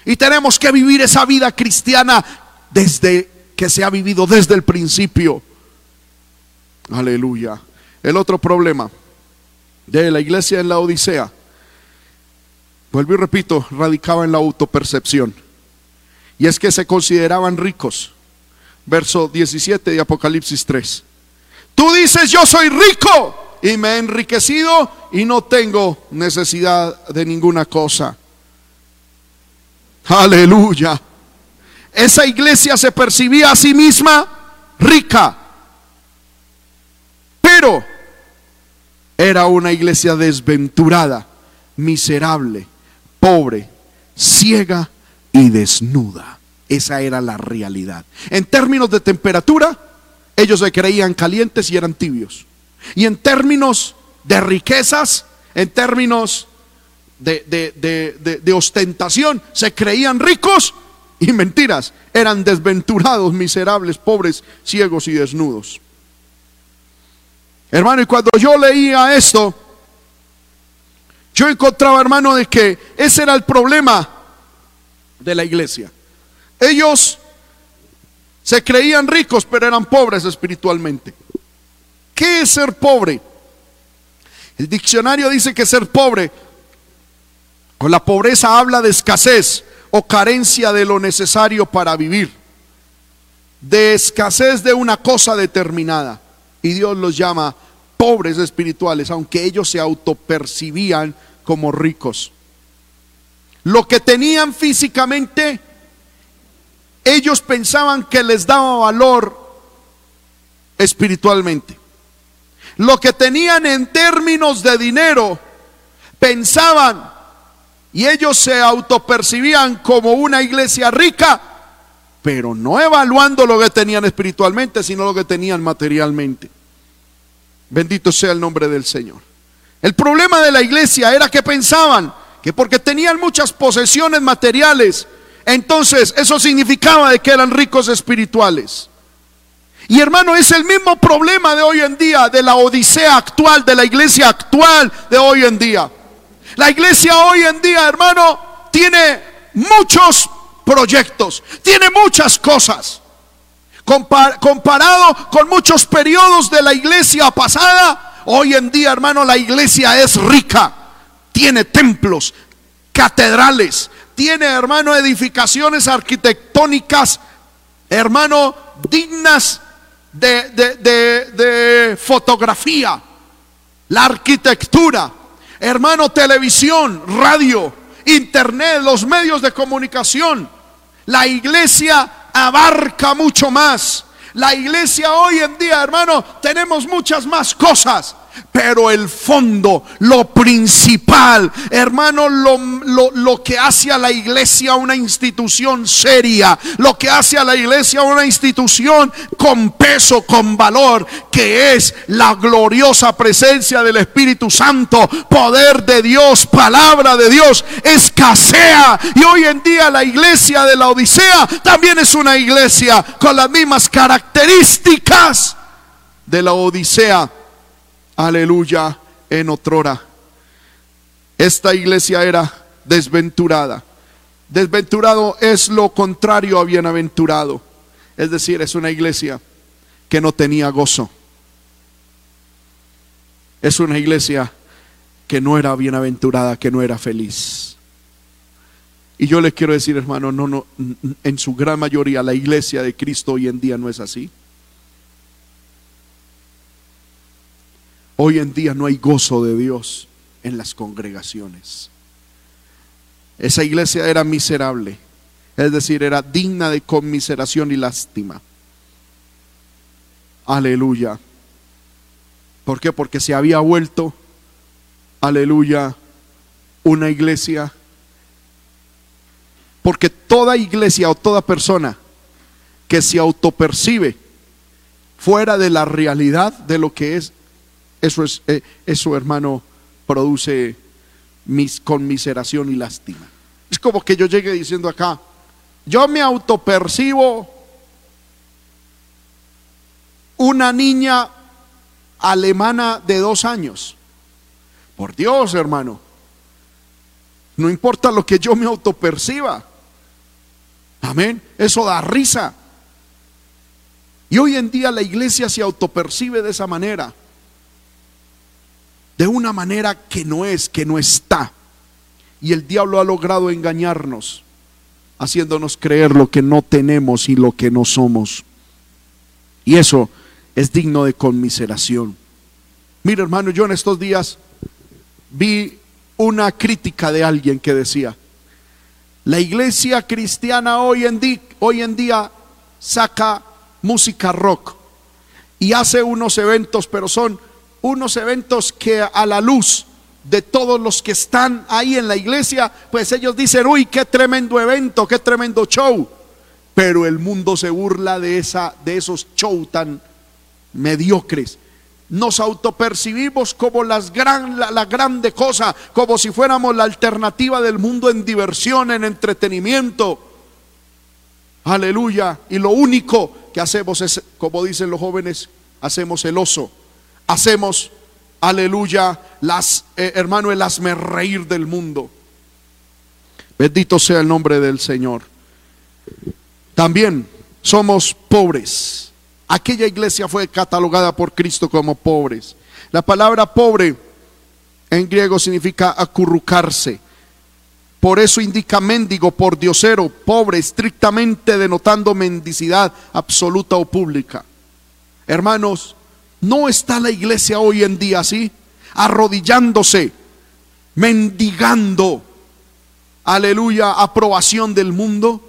[SPEAKER 1] Y tenemos que vivir esa vida cristiana desde que se ha vivido desde el principio. Aleluya. El otro problema de la iglesia en la Odisea, vuelvo y repito, radicaba en la autopercepción. Y es que se consideraban ricos. Verso 17 de Apocalipsis 3. Tú dices, yo soy rico y me he enriquecido y no tengo necesidad de ninguna cosa. Aleluya. Esa iglesia se percibía a sí misma rica, pero era una iglesia desventurada, miserable, pobre, ciega y desnuda. Esa era la realidad. En términos de temperatura, ellos se creían calientes y eran tibios. Y en términos de riquezas, en términos de, ostentación, se creían ricos y mentiras. Eran desventurados, miserables, pobres, ciegos y desnudos. Hermano, y cuando yo leía esto, yo encontraba, hermano, de que ese era el problema de la iglesia. Ellos se creían ricos, pero eran pobres espiritualmente. ¿Qué es ser pobre? El diccionario dice que ser pobre o la pobreza habla de escasez o carencia de lo necesario para vivir. De escasez de una cosa determinada. Y Dios los llama pobres espirituales, aunque ellos se autopercibían como ricos. Lo que tenían físicamente, ellos pensaban que les daba valor espiritualmente. Lo que tenían en términos de dinero, pensaban y ellos se autopercibían como una iglesia rica, pero no evaluando lo que tenían espiritualmente, sino lo que tenían materialmente. Bendito sea el nombre del Señor. El problema de la iglesia era que pensaban que porque tenían muchas posesiones materiales, entonces eso significaba de que eran ricos espirituales. Y hermano, es el mismo problema de hoy en día, de la odisea actual, de la iglesia actual de hoy en día. La iglesia hoy en día, hermano, tiene muchos proyectos, tiene muchas cosas. comparado con muchos periodos de la iglesia pasada, hoy en día, hermano, la iglesia es rica. Tiene templos, catedrales, tiene, hermano, edificaciones arquitectónicas, hermano, dignas de, de fotografía. La arquitectura, hermano, televisión, radio, internet, los medios de comunicación. La iglesia abarca mucho más. La iglesia hoy en día, hermano, tenemos muchas más cosas. Pero el fondo, lo principal, hermano, lo, lo, que hace a la iglesia una institución seria, lo que hace a la iglesia una institución con peso, con valor, que es la gloriosa presencia del Espíritu Santo, poder de Dios, palabra de Dios, escasea. Y hoy en día la iglesia de la Odisea también es una iglesia con las mismas características de la Odisea aleluya, en otrora. Esta iglesia era desventurada. Desventurado es lo contrario a bienaventurado. Es decir, es una iglesia que no tenía gozo. Es una iglesia que no era bienaventurada, que no era feliz. Y yo le quiero decir, hermano, no, no, en su gran mayoría la iglesia de Cristo hoy en día no es así. Hoy en día no hay gozo de Dios en las congregaciones. Esa iglesia era miserable, es decir, era digna de conmiseración y lástima. Aleluya. ¿Por qué? Porque se había vuelto, aleluya, una iglesia. Porque toda iglesia o toda persona que se autopercibe fuera de la realidad de lo que es eso, es, eh, eso hermano, produce mis, conmiseración y lástima. Es como que yo llegue diciendo acá, yo me autopercibo una niña alemana de dos años. Por Dios, hermano. No importa lo que yo me autoperciba. Amén. Eso da risa. Y hoy en día la iglesia se autopercibe de esa manera. De una manera que no es, que no está. Y el diablo ha logrado engañarnos, haciéndonos creer lo que no tenemos y lo que no somos. Y eso es digno de conmiseración. Mira, hermano, yo en estos días vi una crítica de alguien que decía, la iglesia cristiana hoy en, hoy en día saca música rock y hace unos eventos, pero son unos eventos que a la luz de todos los que están ahí en la iglesia, pues ellos dicen, uy, qué tremendo evento, qué tremendo show. Pero el mundo se burla de, esa, de esos shows tan mediocres. Nos autopercibimos como las gran, la, la grande cosa, como si fuéramos la alternativa del mundo en diversión, en entretenimiento. Aleluya. Y lo único que hacemos es, como dicen los jóvenes, hacemos el oso. Hacemos, aleluya, las, eh, hermano, el hazme reír del mundo. Bendito sea el nombre del Señor. También somos pobres. Aquella iglesia fue catalogada por Cristo como pobres. La palabra pobre en griego significa acurrucarse. Por eso indica mendigo, por diosero, pobre, estrictamente denotando mendicidad absoluta o pública. Hermanos, ¿no está la iglesia hoy en día así? Arrodillándose, mendigando, aleluya, aprobación del mundo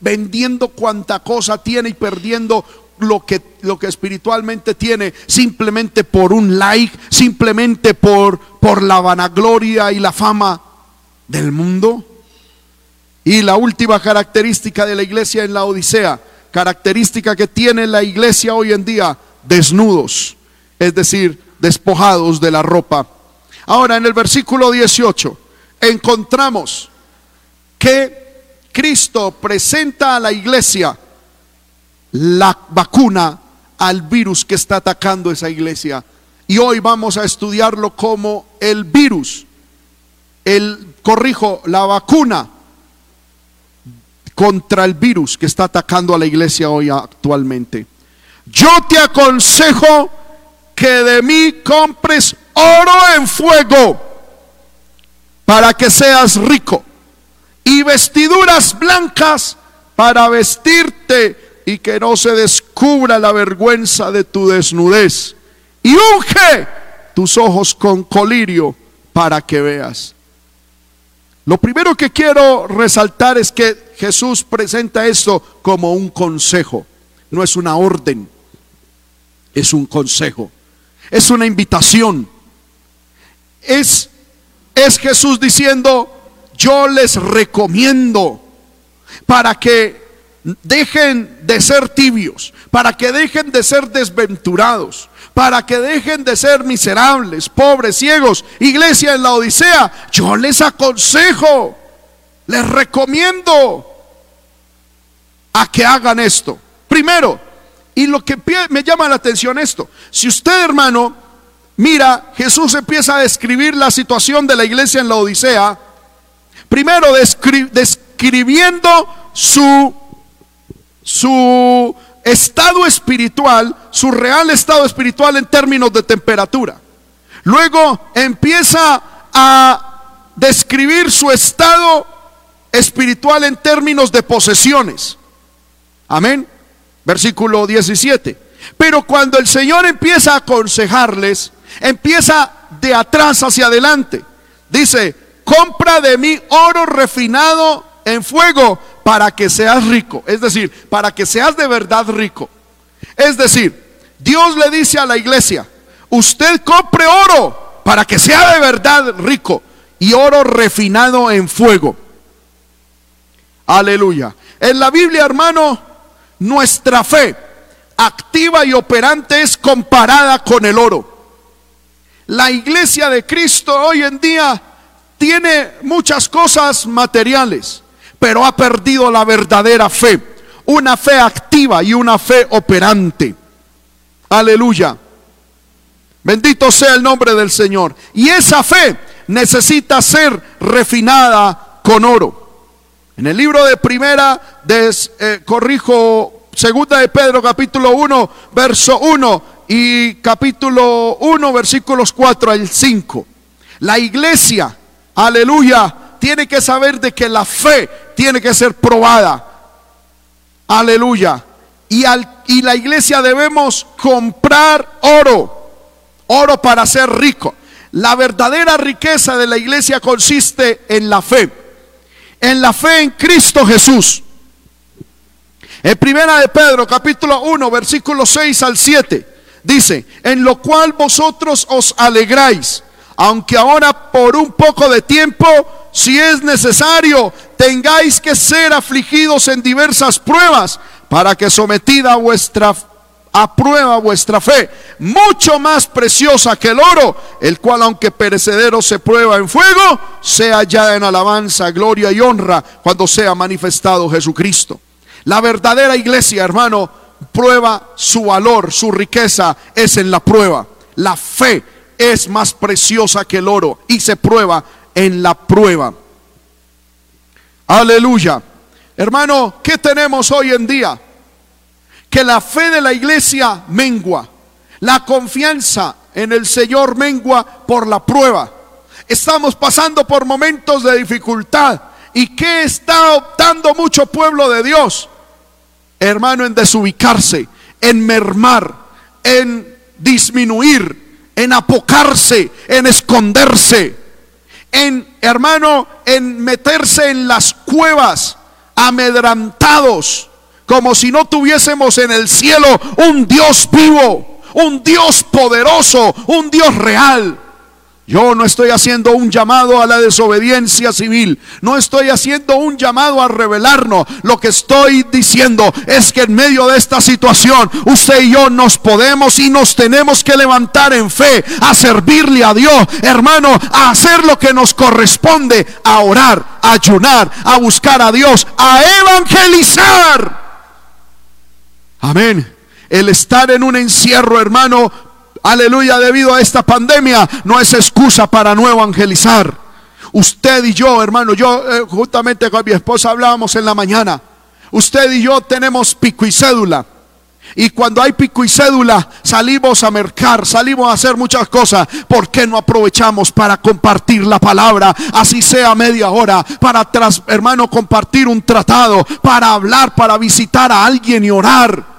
[SPEAKER 1] vendiendo cuanta cosa tiene y perdiendo lo que, lo que espiritualmente tiene simplemente por un like, simplemente por, por la vanagloria y la fama del mundo. Y la última característica de la iglesia en la Odisea, característica que tiene la iglesia hoy en día, desnudos, es decir, despojados de la ropa. Ahora en el versículo 18 encontramos que Cristo presenta a la iglesia la vacuna al virus que está atacando esa iglesia. Y hoy vamos a estudiarlo como el virus, el, corrijo, la vacuna contra el virus que está atacando a la iglesia hoy actualmente. Yo te aconsejo que de mí compres oro en fuego para que seas rico y vestiduras blancas para vestirte y que no se descubra la vergüenza de tu desnudez. Y unge tus ojos con colirio para que veas. Lo primero que quiero resaltar es que Jesús presenta esto como un consejo, no es una orden, es un consejo, es una invitación. Es, es Jesús diciendo, yo les recomiendo para que dejen de ser tibios, para que dejen de ser desventurados, para que dejen de ser miserables, pobres, ciegos. Iglesia en la Odisea, yo les aconsejo, les recomiendo a que hagan esto. Primero, y lo que me llama la atención esto, si usted hermano mira, Jesús empieza a describir la situación de la iglesia en la Odisea, Primero, describiendo su, su estado espiritual, su real estado espiritual en términos de temperatura. Luego empieza a describir su estado espiritual en términos de posesiones. Amén. Versículo 17. Pero cuando el Señor empieza a aconsejarles, empieza de atrás hacia adelante. Dice, compra de mí oro refinado en fuego para que seas rico. Es decir, para que seas de verdad rico. Es decir, Dios le dice a la iglesia, usted compre oro para que sea de verdad rico y oro refinado en fuego. Aleluya. En la Biblia, hermano, nuestra fe activa y operante es comparada con el oro. La iglesia de Cristo hoy en día tiene muchas cosas materiales, pero ha perdido la verdadera fe, una fe activa y una fe operante. Aleluya. Bendito sea el nombre del Señor. Y esa fe necesita ser refinada con oro. En el libro de primera, eh, corrijo, segunda de Pedro, capítulo 1, verso 1 y capítulo 1, versículos 4 al 5. La iglesia, aleluya, tiene que saber de que la fe tiene que ser probada. Aleluya. Y, al, y la iglesia debemos comprar oro, oro para ser rico. La verdadera riqueza de la iglesia consiste en la fe, en la fe en Cristo Jesús. En primera de Pedro, capítulo 1, versículo 6 al 7, dice, en lo cual vosotros os alegráis, aunque ahora por un poco de tiempo, si es necesario, tengáis que ser afligidos en diversas pruebas, para que sometida vuestra a prueba vuestra fe, mucho más preciosa que el oro, el cual aunque perecedero se prueba en fuego, sea ya en alabanza, gloria y honra cuando sea manifestado Jesucristo. La verdadera iglesia, hermano, prueba su valor, su riqueza es en la prueba. La fe es más preciosa que el oro y se prueba en la prueba. Aleluya. Hermano, ¿qué tenemos hoy en día? Que la fe de la iglesia mengua, la confianza en el Señor mengua por la prueba. Estamos pasando por momentos de dificultad. ¿Y qué está optando mucho pueblo de Dios? Hermano, en desubicarse, en mermar, en disminuir, en apocarse, en esconderse, en, hermano, en meterse en las cuevas, amedrantados como si no tuviésemos en el cielo un Dios vivo, un Dios poderoso, un Dios real. Yo no estoy haciendo un llamado a la desobediencia civil, no estoy haciendo un llamado a rebelarnos. Lo que estoy diciendo es que en medio de esta situación usted y yo nos podemos y nos tenemos que levantar en fe, a servirle a Dios, hermano, a hacer lo que nos corresponde, a orar, a ayunar, a buscar a Dios, a evangelizar. Amén. El estar en un encierro, hermano, aleluya, debido a esta pandemia, no es excusa para no evangelizar. Usted y yo, hermano, yo eh, justamente con mi esposa hablábamos en la mañana. Usted y yo tenemos pico y cédula. Y cuando hay pico y cédula, salimos a mercar, salimos a hacer muchas cosas. ¿Por qué no aprovechamos para compartir la palabra? Así sea media hora, para, tras, hermano, compartir un tratado, para hablar, para visitar a alguien y orar.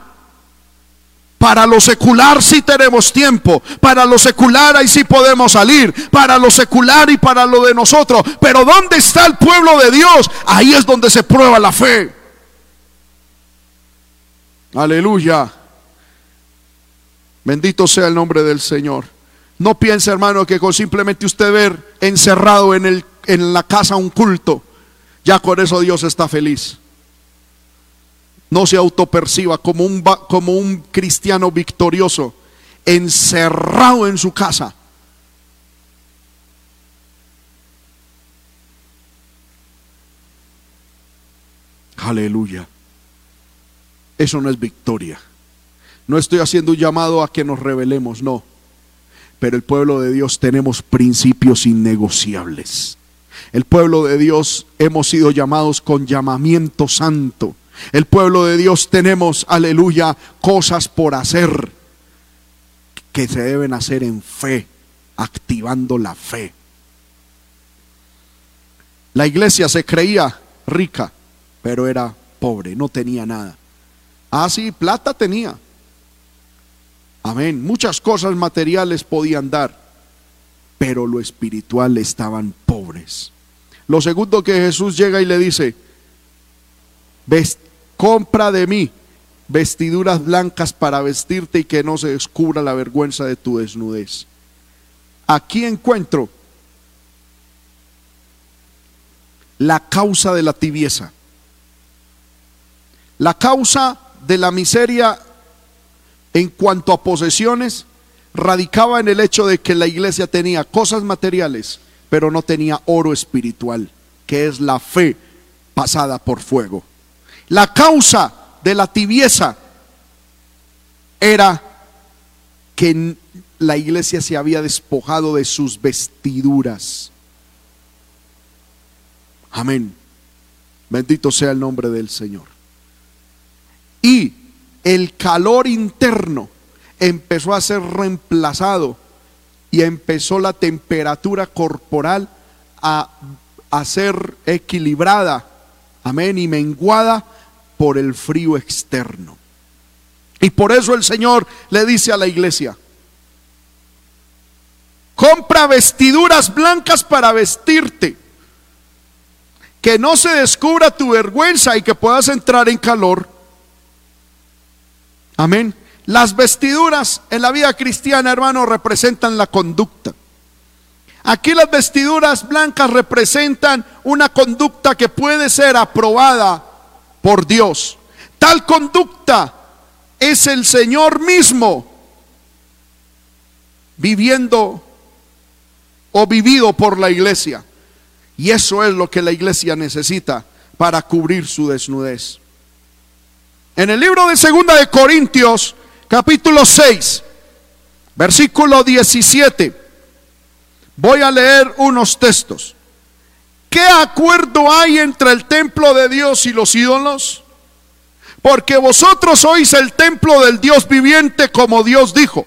[SPEAKER 1] Para lo secular sí tenemos tiempo. Para lo secular ahí sí podemos salir. Para lo secular y para lo de nosotros. Pero ¿dónde está el pueblo de Dios? Ahí es donde se prueba la fe. Aleluya. Bendito sea el nombre del Señor. No piense, hermano, que con simplemente usted ver encerrado en, el, en la casa un culto, ya con eso Dios está feliz. No se autoperciba como un, como un cristiano victorioso, encerrado en su casa. Aleluya. Eso no es victoria. No estoy haciendo un llamado a que nos rebelemos, no. Pero el pueblo de Dios tenemos principios innegociables. El pueblo de Dios hemos sido llamados con llamamiento santo. El pueblo de Dios tenemos, aleluya, cosas por hacer que se deben hacer en fe, activando la fe. La iglesia se creía rica, pero era pobre, no tenía nada. Ah, sí, plata tenía. Amén. Muchas cosas materiales podían dar, pero lo espiritual estaban pobres. Lo segundo que Jesús llega y le dice, compra de mí vestiduras blancas para vestirte y que no se descubra la vergüenza de tu desnudez. Aquí encuentro la causa de la tibieza. La causa de la miseria en cuanto a posesiones radicaba en el hecho de que la iglesia tenía cosas materiales, pero no tenía oro espiritual, que es la fe pasada por fuego. La causa de la tibieza era que la iglesia se había despojado de sus vestiduras. Amén. Bendito sea el nombre del Señor. Y el calor interno empezó a ser reemplazado y empezó la temperatura corporal a, a ser equilibrada, amén, y menguada por el frío externo. Y por eso el Señor le dice a la iglesia, compra vestiduras blancas para vestirte que no se descubra tu vergüenza y que puedas entrar en calor. Amén. Las vestiduras en la vida cristiana, hermano, representan la conducta. Aquí las vestiduras blancas representan una conducta que puede ser aprobada por Dios. Tal conducta es el Señor mismo viviendo o vivido por la iglesia. Y eso es lo que la iglesia necesita para cubrir su desnudez. En el libro de Segunda de Corintios, capítulo 6, versículo 17, voy a leer unos textos. ¿Qué acuerdo hay entre el templo de Dios y los ídolos? Porque vosotros sois el templo del Dios viviente, como Dios dijo.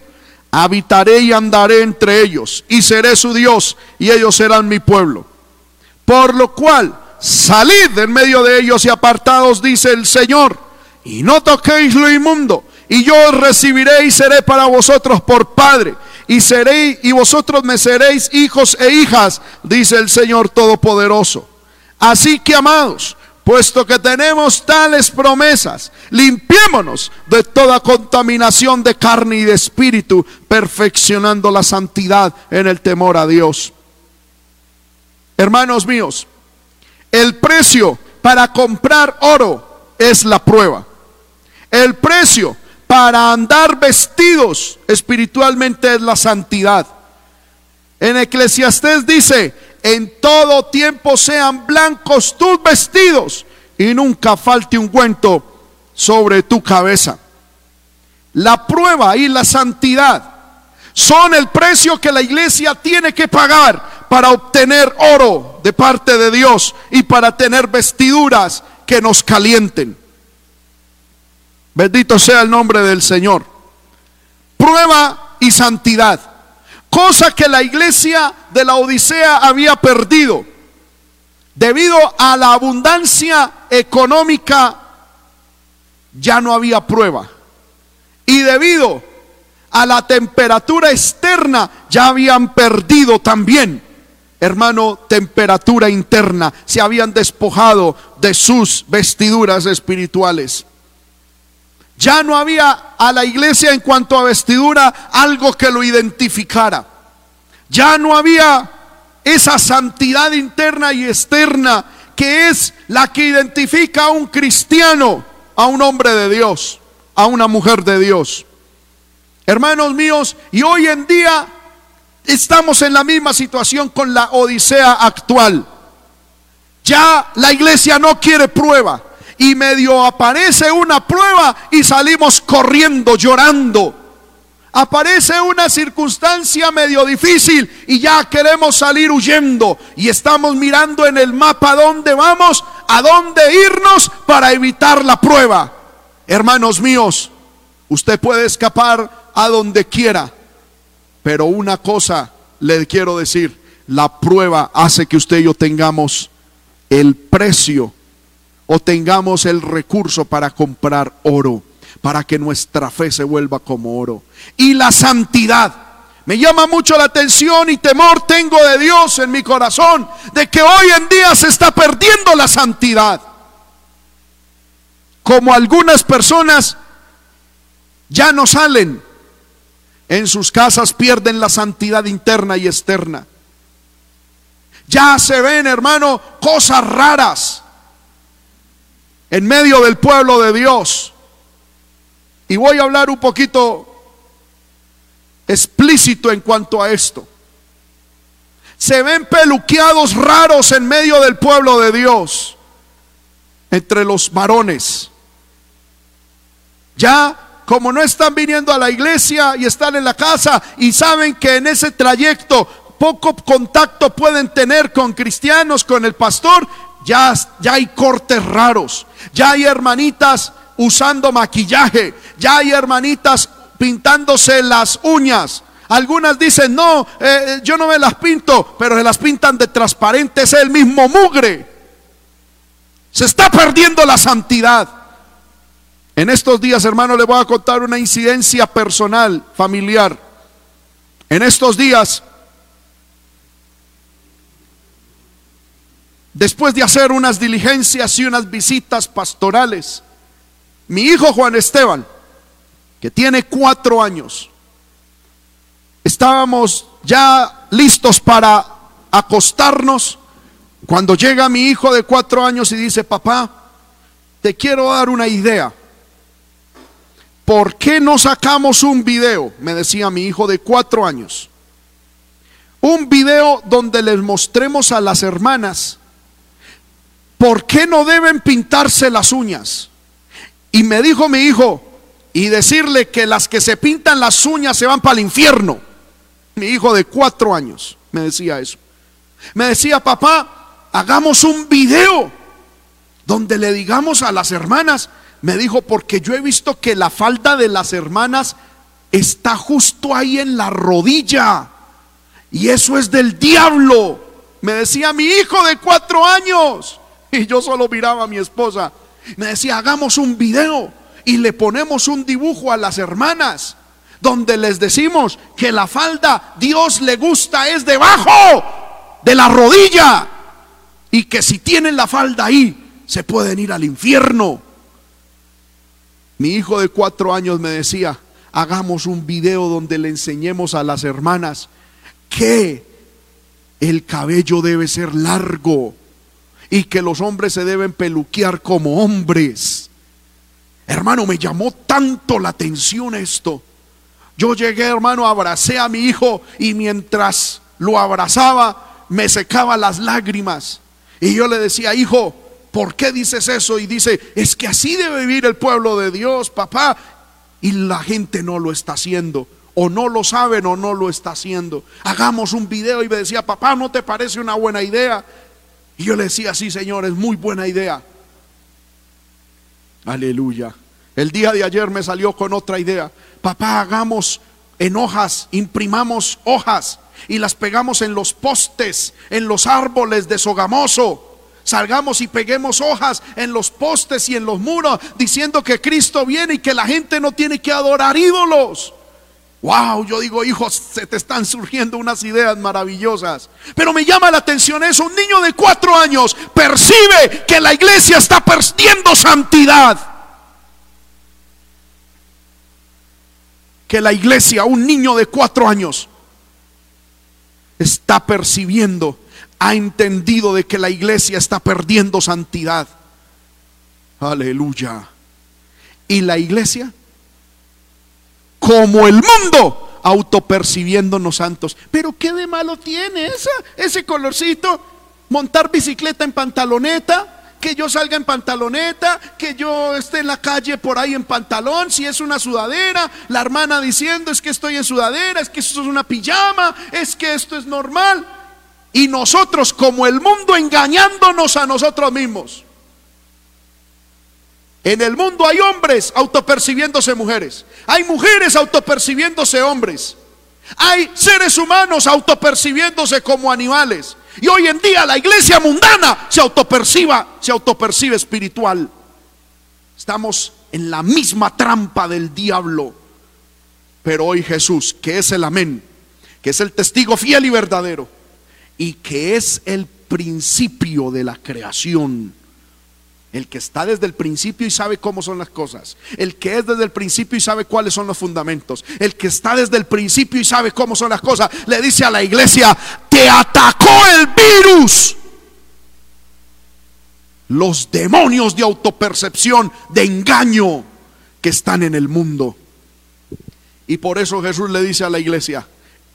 [SPEAKER 1] Habitaré y andaré entre ellos, y seré su Dios, y ellos serán mi pueblo. Por lo cual, salid en medio de ellos y apartados, dice el Señor, y no toquéis lo inmundo, y yo recibiré y seré para vosotros por Padre, y seréis, y vosotros me seréis hijos e hijas, dice el Señor Todopoderoso. Así que, amados, puesto que tenemos tales promesas, limpiémonos de toda contaminación de carne y de espíritu, perfeccionando la santidad en el temor a Dios. Hermanos míos, el precio para comprar oro es la prueba. El precio para andar vestidos espiritualmente es la santidad. En Eclesiastés dice, en todo tiempo sean blancos tus vestidos y nunca falte un cuento sobre tu cabeza. La prueba y la santidad son el precio que la iglesia tiene que pagar para obtener oro de parte de Dios y para tener vestiduras que nos calienten. Bendito sea el nombre del Señor. Prueba y santidad. Cosa que la iglesia de la Odisea había perdido. Debido a la abundancia económica, ya no había prueba. Y debido a la temperatura externa, ya habían perdido también hermano, temperatura interna, se habían despojado de sus vestiduras espirituales. Ya no había a la iglesia en cuanto a vestidura algo que lo identificara. Ya no había esa santidad interna y externa que es la que identifica a un cristiano, a un hombre de Dios, a una mujer de Dios. Hermanos míos, y hoy en día Estamos en la misma situación con la Odisea actual. Ya la iglesia no quiere prueba. Y medio aparece una prueba y salimos corriendo, llorando. Aparece una circunstancia medio difícil y ya queremos salir huyendo. Y estamos mirando en el mapa dónde vamos, a dónde irnos para evitar la prueba. Hermanos míos, usted puede escapar a donde quiera pero una cosa le quiero decir, la prueba hace que usted y yo tengamos el precio o tengamos el recurso para comprar oro, para que nuestra fe se vuelva como oro. Y la santidad. Me llama mucho la atención y temor tengo de Dios en mi corazón, de que hoy en día se está perdiendo la santidad. Como algunas personas ya no salen en sus casas pierden la santidad interna y externa. Ya se ven, hermano, cosas raras en medio del pueblo de Dios. Y voy a hablar un poquito explícito en cuanto a esto. Se ven peluqueados raros en medio del pueblo de Dios, entre los varones. Ya como no están viniendo a la iglesia y están en la casa y saben que en ese trayecto poco contacto pueden tener con cristianos, con el pastor, ya, ya hay cortes raros, ya hay hermanitas usando maquillaje, ya hay hermanitas pintándose las uñas. Algunas dicen, no, eh, yo no me las pinto, pero se las pintan de transparente, es el mismo mugre. Se está perdiendo la santidad. En estos días, hermano, le voy a contar una incidencia personal, familiar. En estos días, después de hacer unas diligencias y unas visitas pastorales, mi hijo Juan Esteban, que tiene cuatro años, estábamos ya listos para acostarnos cuando llega mi hijo de cuatro años y dice, papá, te quiero dar una idea. ¿Por qué no sacamos un video? Me decía mi hijo de cuatro años. Un video donde les mostremos a las hermanas por qué no deben pintarse las uñas. Y me dijo mi hijo, y decirle que las que se pintan las uñas se van para el infierno. Mi hijo de cuatro años me decía eso. Me decía, papá, hagamos un video donde le digamos a las hermanas, me dijo, porque yo he visto que la falda de las hermanas está justo ahí en la rodilla. Y eso es del diablo. Me decía mi hijo de cuatro años. Y yo solo miraba a mi esposa. Me decía, hagamos un video y le ponemos un dibujo a las hermanas donde les decimos que la falda Dios le gusta es debajo de la rodilla y que si tienen la falda ahí se pueden ir al infierno. Mi hijo de cuatro años me decía, hagamos un video donde le enseñemos a las hermanas que el cabello debe ser largo y que los hombres se deben peluquear como hombres. Hermano, me llamó tanto la atención esto. Yo llegué, hermano, abracé a mi hijo y mientras lo abrazaba me secaba las lágrimas. Y yo le decía, hijo, ¿por qué dices eso? Y dice, es que así debe vivir el pueblo de Dios, papá. Y la gente no lo está haciendo. O no lo saben o no lo está haciendo. Hagamos un video y me decía, papá, ¿no te parece una buena idea? Y yo le decía, sí, Señor, es muy buena idea. Aleluya. El día de ayer me salió con otra idea. Papá, hagamos en hojas, imprimamos hojas y las pegamos en los postes, en los árboles de Sogamoso. Salgamos y peguemos hojas en los postes y en los muros diciendo que Cristo viene y que la gente no tiene que adorar ídolos. Wow, yo digo, hijos, se te están surgiendo unas ideas maravillosas. Pero me llama la atención eso. Un niño de cuatro años percibe que la iglesia está perdiendo santidad. Que la iglesia, un niño de cuatro años, está percibiendo, ha entendido de que la iglesia está perdiendo santidad. Aleluya. Y la iglesia como el mundo, autopercibiéndonos santos. Pero ¿qué de malo tiene esa, ese colorcito? Montar bicicleta en pantaloneta, que yo salga en pantaloneta, que yo esté en la calle por ahí en pantalón, si es una sudadera, la hermana diciendo es que estoy en sudadera, es que esto es una pijama, es que esto es normal. Y nosotros como el mundo engañándonos a nosotros mismos. En el mundo hay hombres autopercibiéndose mujeres. Hay mujeres autopercibiéndose hombres. Hay seres humanos autopercibiéndose como animales. Y hoy en día la iglesia mundana se autoperciba, se autopercibe espiritual. Estamos en la misma trampa del diablo. Pero hoy Jesús, que es el amén, que es el testigo fiel y verdadero, y que es el principio de la creación, el que está desde el principio y sabe cómo son las cosas. El que es desde el principio y sabe cuáles son los fundamentos. El que está desde el principio y sabe cómo son las cosas. Le dice a la iglesia, te atacó el virus. Los demonios de autopercepción, de engaño que están en el mundo. Y por eso Jesús le dice a la iglesia,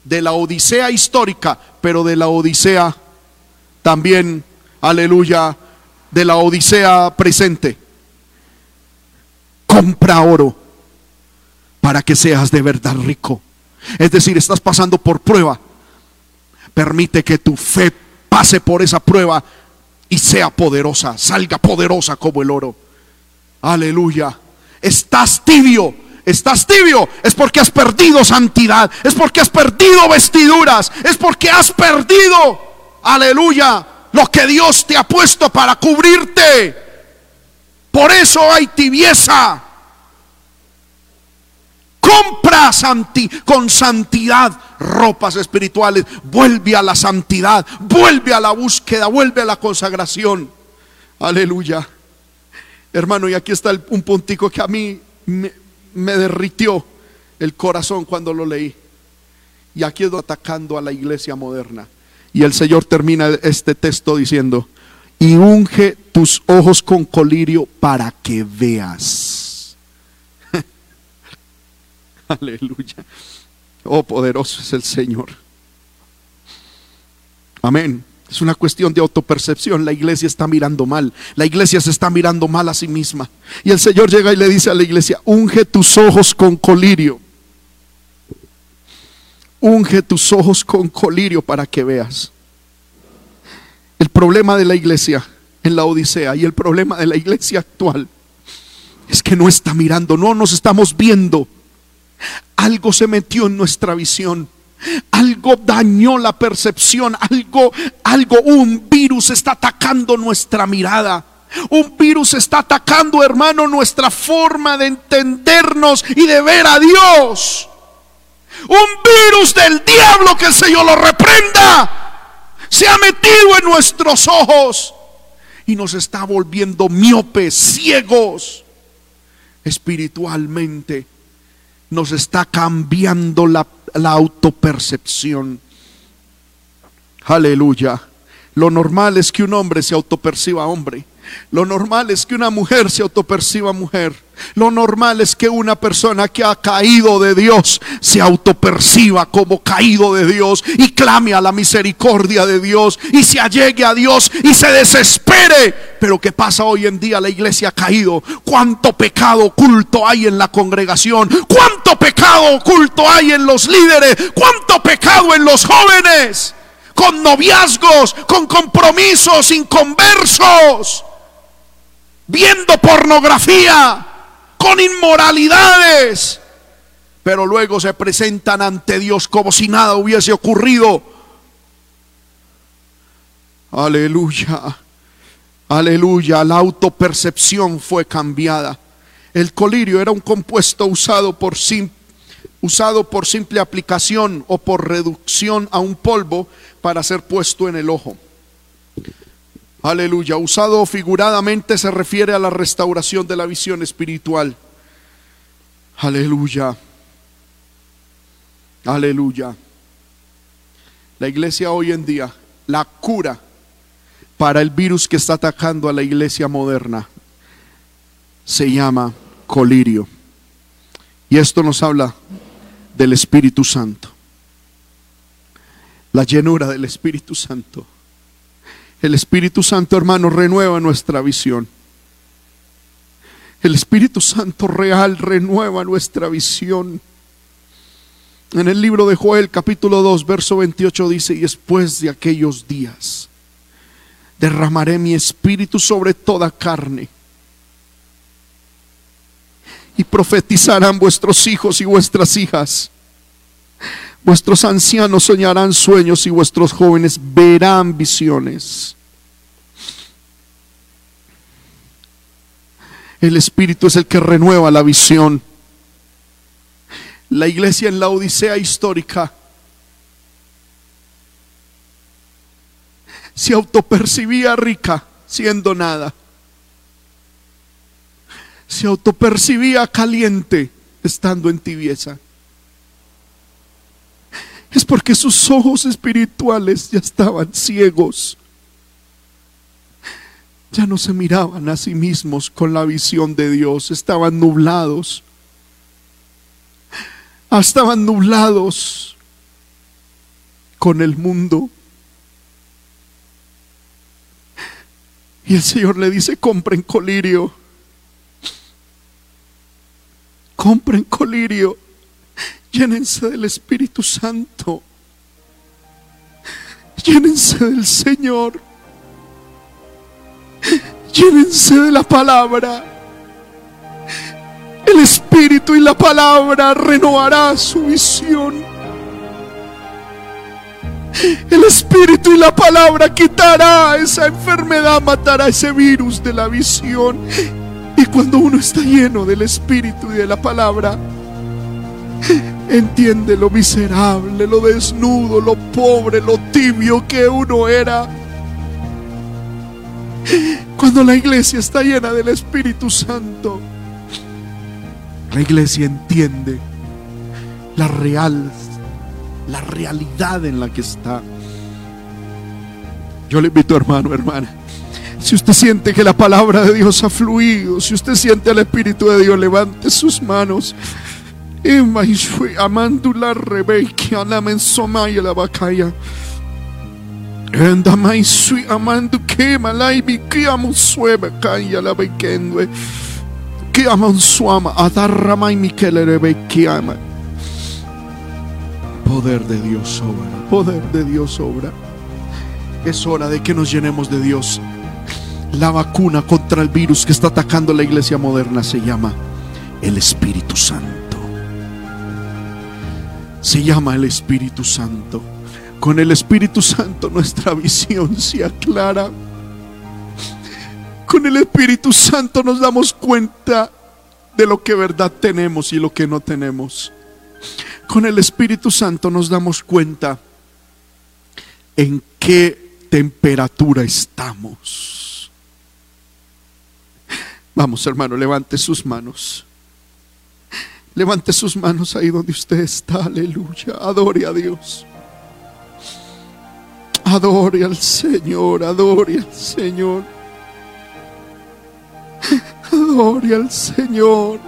[SPEAKER 1] de la odisea histórica, pero de la odisea también, aleluya, de la Odisea presente. Compra oro. para que seas de verdad rico. Es decir, estás pasando por prueba. Permite que tu fe pase por esa prueba y sea poderosa, salga poderosa como el oro. Aleluya. Estás tibio, estás tibio, es porque has perdido santidad, es porque has perdido vestiduras, es porque has perdido, aleluya, lo que Dios te ha puesto para cubrirte. Por eso hay tibieza. Compra con santidad ropas espirituales. Vuelve a la santidad, vuelve a la búsqueda, vuelve a la consagración. Aleluya. Hermano, y aquí está un puntico que a mí me, me derritió el corazón cuando lo leí. Y aquí estoy atacando a la iglesia moderna. Y el Señor termina este texto diciendo, y unge tus ojos con colirio para que veas. Aleluya. Oh, poderoso es el Señor. Amén. Es una cuestión de autopercepción. La iglesia está mirando mal. La iglesia se está mirando mal a sí misma. Y el Señor llega y le dice a la iglesia, unge tus ojos con colirio. Unge tus ojos con colirio para que veas. El problema de la iglesia en la Odisea y el problema de la iglesia actual es que no está mirando, no nos estamos viendo algo se metió en nuestra visión. Algo dañó la percepción, algo, algo, un virus está atacando nuestra mirada. Un virus está atacando, hermano, nuestra forma de entendernos y de ver a Dios. Un virus del diablo que el Señor lo reprenda. Se ha metido en nuestros ojos y nos está volviendo miopes, ciegos espiritualmente nos está cambiando la, autopercepción. Aleluya. Lo normal es que un hombre se autoperciba hombre. Lo normal es que una mujer se autoperciba mujer. Lo normal es que una persona que ha caído de Dios se autoperciba como caído de Dios y clame a la misericordia de Dios y se allegue a Dios y se desespere. Pero ¿qué pasa hoy en día? La iglesia ha caído. ¿Cuánto pecado oculto hay en la congregación? ¿Cuánto pecado oculto hay en los líderes? ¿Cuánto pecado en los jóvenes? Con noviazgos, con compromisos inconversos viendo pornografía, con inmoralidades, pero luego se presentan ante Dios como si nada hubiese ocurrido. Aleluya, aleluya, la autopercepción fue cambiada. El colirio era un compuesto usado por, usado por simple aplicación o por reducción a un polvo para ser puesto en el ojo. Aleluya. Usado figuradamente se refiere a la restauración de la visión espiritual. Aleluya. Aleluya. La iglesia hoy en día, la cura para el virus que está atacando a la iglesia moderna, se llama colirio. Y esto nos habla del Espíritu Santo. La llenura del Espíritu Santo. El Espíritu Santo, hermano, renueva nuestra visión. El Espíritu Santo real renueva nuestra visión. En el libro de Joel capítulo 2, verso 28 dice, y después de aquellos días derramaré mi espíritu sobre toda carne. Y profetizarán vuestros hijos y vuestras hijas. Vuestros ancianos soñarán sueños y vuestros jóvenes verán visiones. El Espíritu es el que renueva la visión. La iglesia en la Odisea histórica se autopercibía rica siendo nada. Se autopercibía caliente estando en tibieza es porque sus ojos espirituales ya estaban ciegos. Ya no se miraban a sí mismos con la visión de Dios, estaban nublados. Ah, estaban nublados con el mundo. Y el Señor le dice, compren colirio. Compren colirio. Llénense del Espíritu Santo. Llénense del Señor. Llénense de la palabra. El Espíritu y la palabra renovará su visión. El Espíritu y la palabra quitará esa enfermedad, matará ese virus de la visión. Y cuando uno está lleno del Espíritu y de la palabra, entiende lo miserable, lo desnudo, lo pobre, lo tibio que uno era. Cuando la iglesia está llena del Espíritu Santo, la iglesia entiende la real, la realidad en la que está. Yo le invito, hermano, hermana. Si usted siente que la palabra de Dios ha fluido, si usted siente al Espíritu de Dios, levante sus manos. Malai bi la. Poder de Dios obra, poder de Dios obra. Es hora de que nos llenemos de Dios. La vacuna contra el virus que está atacando la iglesia moderna se llama el Espíritu Santo. Se llama el Espíritu Santo. Con el Espíritu Santo nuestra visión se aclara. Con el Espíritu Santo nos damos cuenta de lo que verdad tenemos y lo que no tenemos. Con el Espíritu Santo nos damos cuenta en qué temperatura estamos. Vamos, hermano, levante sus manos. Levante sus manos ahí donde usted está. Aleluya. Adore a Dios. Adore al Señor, adore al Señor. Adore al Señor.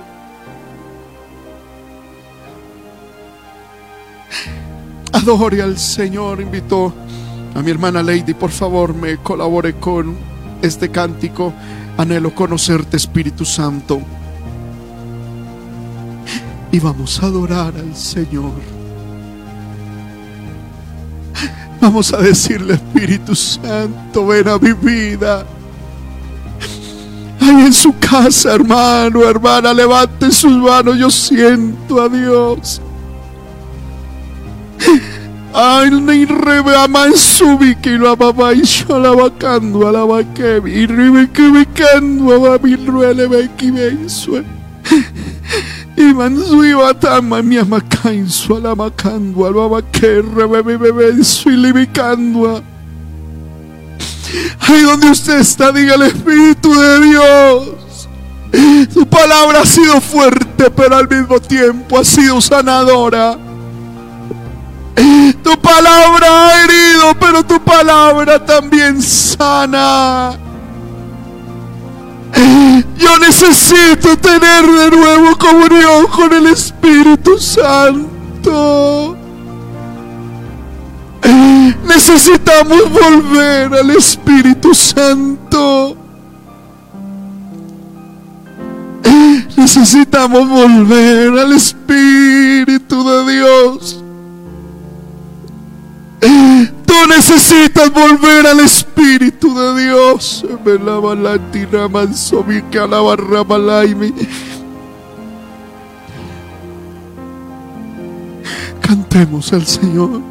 [SPEAKER 1] Adore al Señor. Invitó a mi hermana Lady, por favor, me colabore con este cántico. Anhelo conocerte, Espíritu Santo. Y vamos a adorar al Señor. Vamos a decirle, Espíritu Santo, ven a mi vida. Ahí en su casa, hermano, hermana, levante sus manos. Yo siento a Dios. Ay, rebe aman subi que lo amaba y yo la vacando a la vaquevi y ribe que me cando a mi ruele me hizo. Iman sui batama mi amakain su alamakando alaba que rebebe bebe su libicando. Ahí donde usted está, diga el Espíritu de Dios. Su palabra ha sido fuerte, pero al mismo tiempo ha sido sanadora. Tu palabra ha herido, pero tu palabra también sana. Yo necesito tener de nuevo comunión con el Espíritu Santo. Necesitamos volver al Espíritu Santo. Necesitamos volver al Espíritu de Dios. Tú necesitas volver al Espíritu de Dios. Me lava la tira manso mi Cantemos al Señor.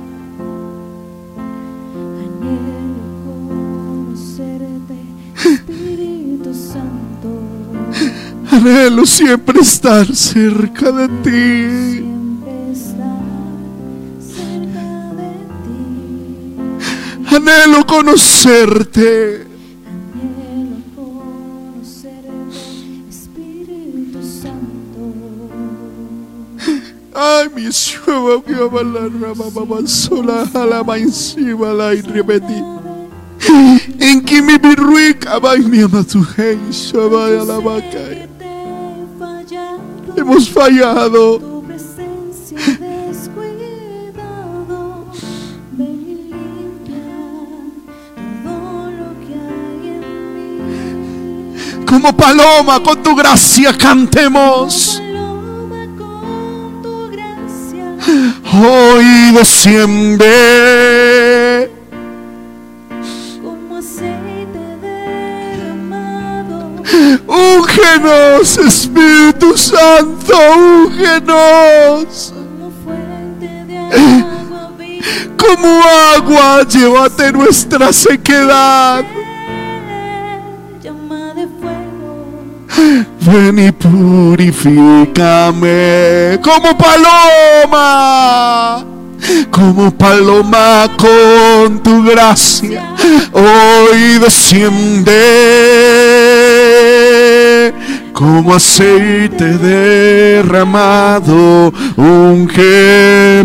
[SPEAKER 1] Anhelo siempre estar cerca de ti. Anhelo conocerte. Ay, mi sueva que va la rama mamá sola a la encima la y. En que mi birruica va mi ama tu hey, va a la vaca. Hemos fallado. Como paloma con tu gracia cantemos. Hoy desciende.
[SPEAKER 2] como aceite derramado,
[SPEAKER 1] Úngenos, Espíritu Santo, úngenos.
[SPEAKER 2] como fuente de agua.
[SPEAKER 1] Como agua, llévate nuestra sequedad. Ven y purifícame como paloma, como paloma con tu gracia. Hoy desciende como aceite derramado,
[SPEAKER 2] de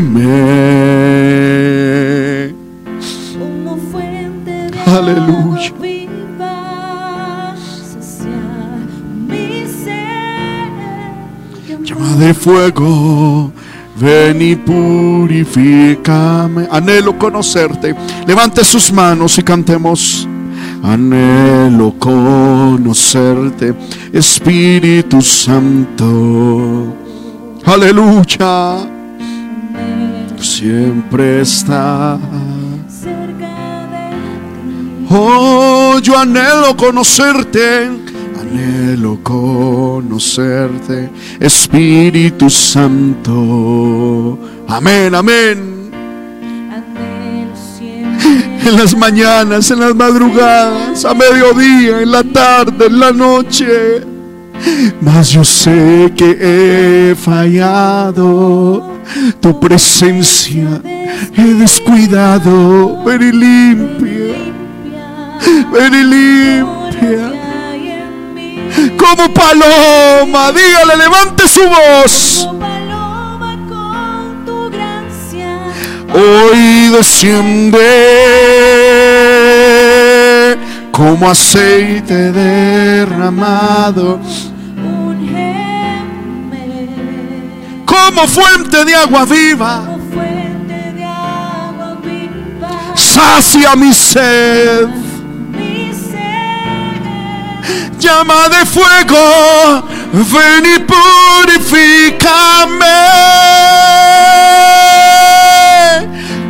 [SPEAKER 1] Aleluya. Llama de fuego, ven y purifícame. Anhelo conocerte. Levante sus manos y cantemos. Anhelo conocerte, Espíritu Santo. Aleluya. Siempre está.
[SPEAKER 2] cerca de ti.
[SPEAKER 1] Oh, yo anhelo conocerte, anhelo conocerte, Espíritu Santo. Amén, amén. En las mañanas, en las madrugadas, a mediodía, en la tarde, en la noche. Mas yo sé que he fallado. Tu presencia he descuidado. Ven y limpia, ven y limpia. Como paloma. Dígale, levante su voz.
[SPEAKER 2] Como paloma con tu gracia.
[SPEAKER 1] Hoy desciende como aceite derramado, como fuente de agua viva.
[SPEAKER 2] como fuente de agua viva.
[SPEAKER 1] Sacia Mi sed. Llama de fuego, ven y purifícame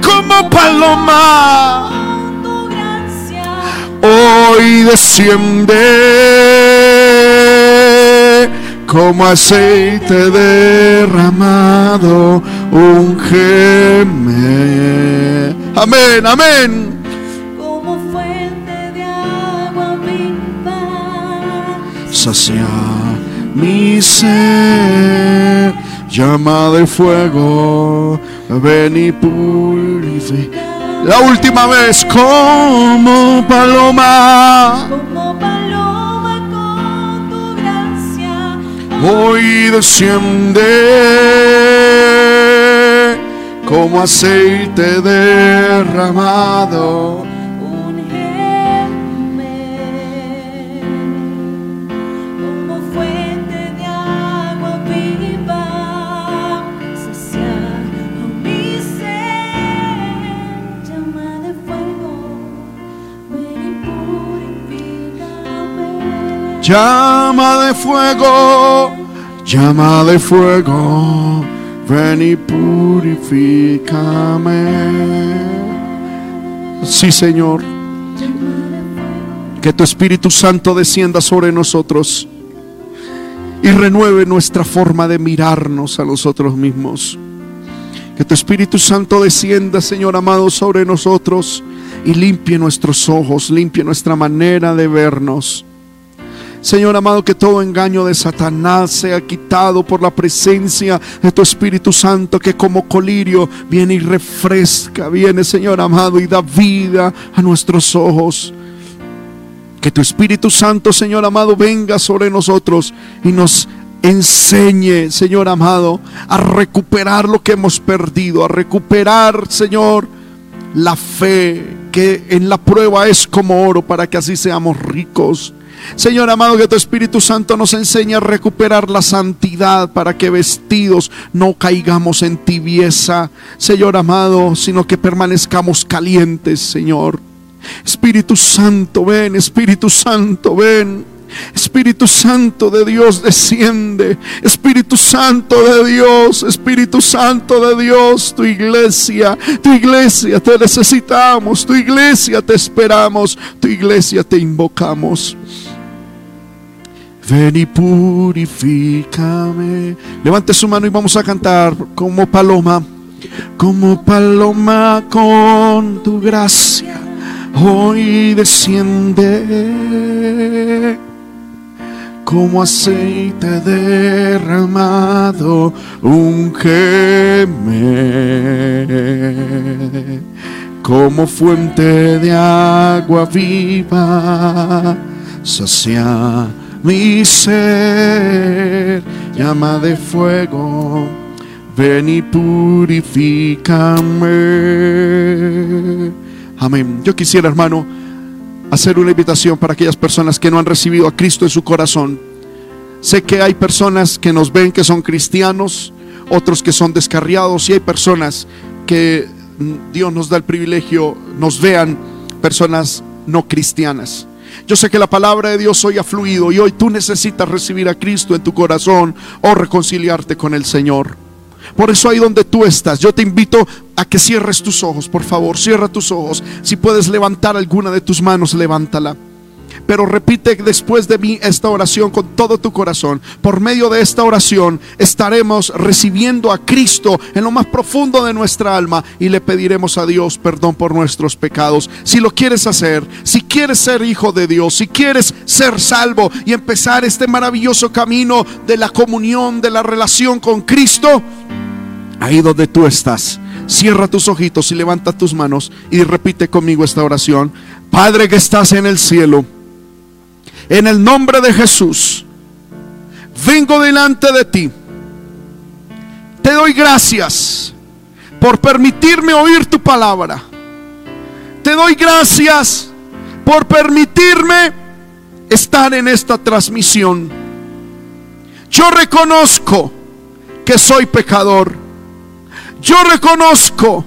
[SPEAKER 1] como paloma. Hoy desciende como aceite derramado, ungeme. Amén, amén. Sacia mi ser, llama de fuego, ven y purifica. La última vez, como paloma.
[SPEAKER 2] Como paloma con tu gracia.
[SPEAKER 1] hoy desciende como aceite derramado.
[SPEAKER 2] Llama de fuego,
[SPEAKER 1] llama de fuego, ven y purifícame. Sí, Señor, que tu Espíritu Santo descienda sobre nosotros y renueve nuestra forma de mirarnos a nosotros mismos. Que tu Espíritu Santo descienda, Señor amado, sobre nosotros y limpie nuestros ojos, limpie nuestra manera de vernos. Señor amado, que todo engaño de Satanás sea quitado por la presencia de tu Espíritu Santo, que como colirio viene y refresca, viene, Señor amado, y da vida a nuestros ojos. Que tu Espíritu Santo, Señor amado, venga sobre nosotros y nos enseñe, Señor amado, a recuperar lo que hemos perdido, a recuperar, Señor, la fe que en la prueba es como oro para que así seamos ricos. Señor amado, que tu Espíritu Santo nos enseñe a recuperar la santidad para que vestidos no caigamos en tibieza, Señor amado, sino que permanezcamos calientes, Señor. Espíritu Santo, ven, Espíritu Santo, ven. Espíritu Santo de Dios, desciende. Espíritu Santo de Dios, Espíritu Santo de Dios, tu iglesia, tu iglesia te necesitamos, tu iglesia te esperamos, tu iglesia te invocamos. Ven y purifícame. Levante su mano y vamos a cantar como paloma, como paloma con tu gracia. Hoy desciende como aceite derramado, ungeme como fuente de agua viva, sacia mi ser, llama de fuego, ven y purifícame. Amén. Yo quisiera, hermano, hacer una invitación para aquellas personas que no han recibido a Cristo en su corazón. Sé que hay personas que nos ven que son cristianos, otros que son descarriados y hay personas que Dios nos da el privilegio, nos vean personas no cristianas. Yo sé que la palabra de Dios hoy ha fluido y hoy tú necesitas recibir a Cristo en tu corazón o reconciliarte con el Señor. Por eso ahí donde tú estás, yo te invito a que cierres tus ojos, por favor, cierra tus ojos. Si puedes levantar alguna de tus manos, levántala. Pero repite después de mí esta oración con todo tu corazón. Por medio de esta oración estaremos recibiendo a Cristo en lo más profundo de nuestra alma y le pediremos a Dios perdón por nuestros pecados. Si lo quieres hacer, si quieres ser hijo de Dios, si quieres ser salvo y empezar este maravilloso camino de la comunión, de la relación con Cristo, ahí donde tú estás, cierra tus ojitos y levanta tus manos y repite conmigo esta oración. Padre que estás en el cielo, en el nombre de Jesús, vengo delante de ti. Te doy gracias por permitirme oír tu palabra. Te doy gracias por permitirme estar en esta transmisión. Yo reconozco que soy pecador. Yo reconozco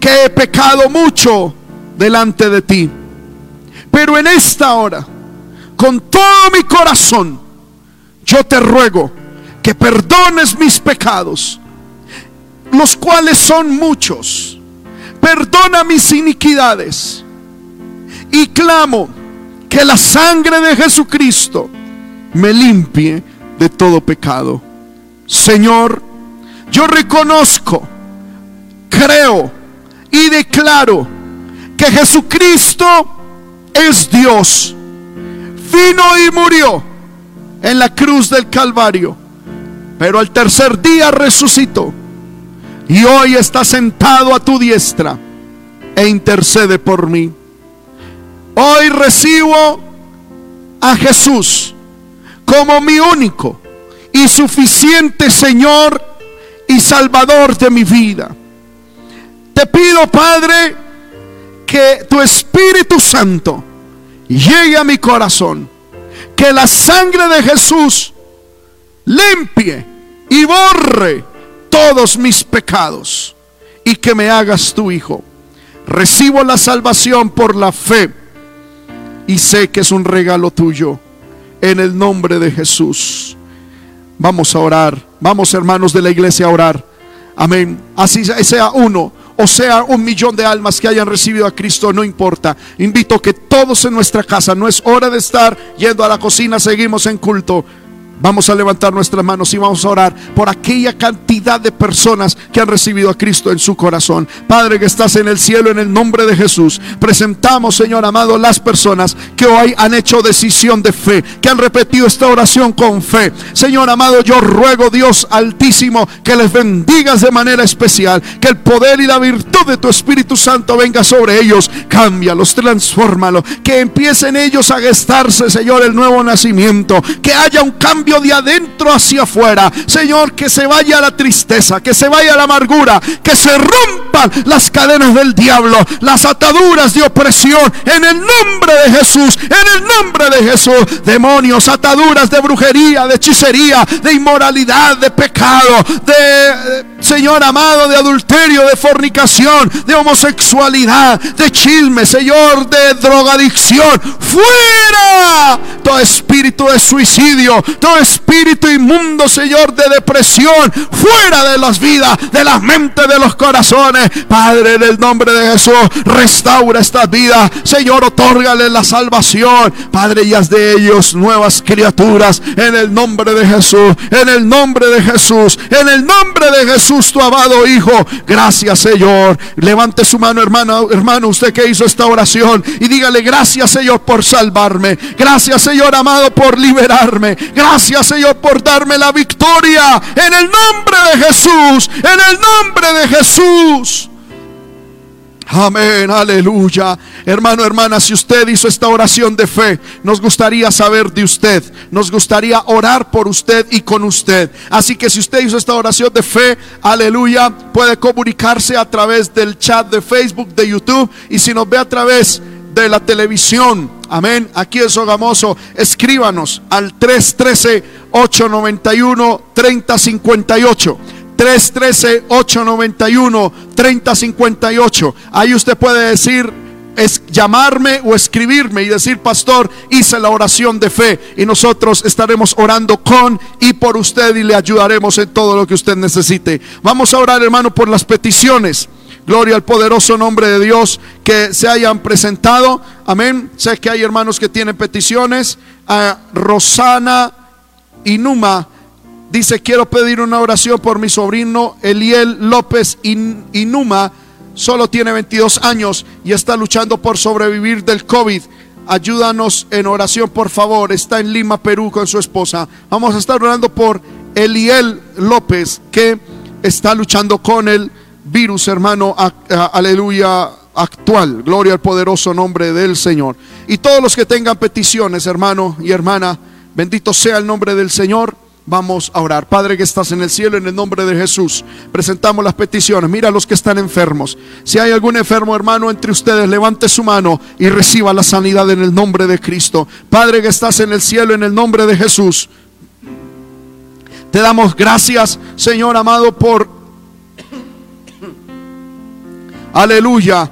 [SPEAKER 1] que he pecado mucho delante de ti. Pero en esta hora, con todo mi corazón, yo te ruego que perdones mis pecados, los cuales son muchos. Perdona mis iniquidades. Y clamo que la sangre de Jesucristo me limpie de todo pecado. Señor, yo reconozco, creo y declaro que Jesucristo es Dios. Vino y murió en la cruz del Calvario, pero al tercer día resucitó y hoy está sentado a tu diestra e intercede por mí. Hoy recibo a Jesús como mi único y suficiente Señor y Salvador de mi vida. Te pido, Padre, que tu Espíritu Santo llegue a mi corazón. Que la sangre de Jesús limpie y borre todos mis pecados. Y que me hagas tu Hijo. Recibo la salvación por la fe. Y sé que es un regalo tuyo. En el nombre de Jesús. Vamos a orar. Vamos hermanos de la iglesia a orar. Amén. Así sea uno o sea un millón de almas que hayan recibido a Cristo, no importa. Invito que todos en nuestra casa, no es hora de estar yendo a la cocina, seguimos en culto. Vamos a levantar nuestras manos y vamos a orar por aquella cantidad de personas que han recibido a Cristo en su corazón. Padre que estás en el cielo, en el nombre de Jesús, presentamos, Señor amado, las personas que hoy han hecho decisión de fe, que han repetido esta oración con fe. Señor amado, yo ruego, Dios altísimo, que les bendigas de manera especial, que el poder y la virtud de tu Espíritu Santo venga sobre ellos. Cámbialos, transfórmalos, que empiecen ellos a gestarse, Señor, el nuevo nacimiento, que haya un cambio de adentro hacia afuera. Señor, que se vaya la tristeza, que se vaya la amargura, que se rompan las cadenas del diablo, las ataduras de opresión, en el nombre de Jesús, en el nombre de Jesús. Demonios, ataduras de brujería, de hechicería, de inmoralidad, de pecado, de, eh, Señor amado, de adulterio, de fornicación, de homosexualidad, de chisme, Señor, de drogadicción. Fuera todo espíritu de suicidio, todo espíritu inmundo, Señor, de depresión. Fuera de las vidas, de las mentes, de los corazones. Padre, en el nombre de Jesús, restaura estas vidas. Señor, otórgale la salvación. Padre, y haz de ellos nuevas criaturas. En el nombre de Jesús, en el nombre de Jesús, en el nombre de Jesús, tu amado Hijo. Gracias, Señor. Levante su mano, hermano, hermano, usted que hizo esta oración y dígale gracias, Señor, por salvarme. Gracias, Señor amado, por liberarme. Gracias, Señor, por darme la victoria. En el nombre de Jesús, en el nombre de Jesús. Amén, aleluya. Hermano, hermana, si usted hizo esta oración de fe, nos gustaría saber de usted. Nos gustaría orar por usted y con usted. Así que si usted hizo esta oración de fe, aleluya, puede comunicarse a través del chat de Facebook, de YouTube. Y si nos ve a través de la televisión, amén, aquí en Sogamoso, escríbanos al 313-891-3058. 313-891-3058. Ahí usted puede decir, es llamarme o escribirme y decir, pastor, hice la oración de fe y nosotros estaremos orando con y por usted y le ayudaremos en todo lo que usted necesite. Vamos a orar, hermano, por las peticiones. Gloria al poderoso nombre de Dios que se hayan presentado. Amén. Sé que hay hermanos que tienen peticiones. A Rosana Inuma dice, quiero pedir una oración por mi sobrino Eliel López In- Inuma. Solo tiene 22 años y está luchando por sobrevivir del COVID. Ayúdanos en oración, por favor. Está en Lima, Perú, con su esposa. Vamos a estar orando por Eliel López, que está luchando con el virus, hermano. Aleluya actual. Gloria al poderoso nombre del Señor. Y todos los que tengan peticiones, hermano y hermana, bendito sea el nombre del Señor. Vamos a orar. Padre que estás en el cielo, en el nombre de Jesús, presentamos las peticiones. Mira a los que están enfermos. Si hay algún enfermo hermano entre ustedes, levante su mano y reciba la sanidad en el nombre de Cristo. Padre que estás en el cielo, en el nombre de Jesús. Te damos gracias, Señor amado, por... Aleluya.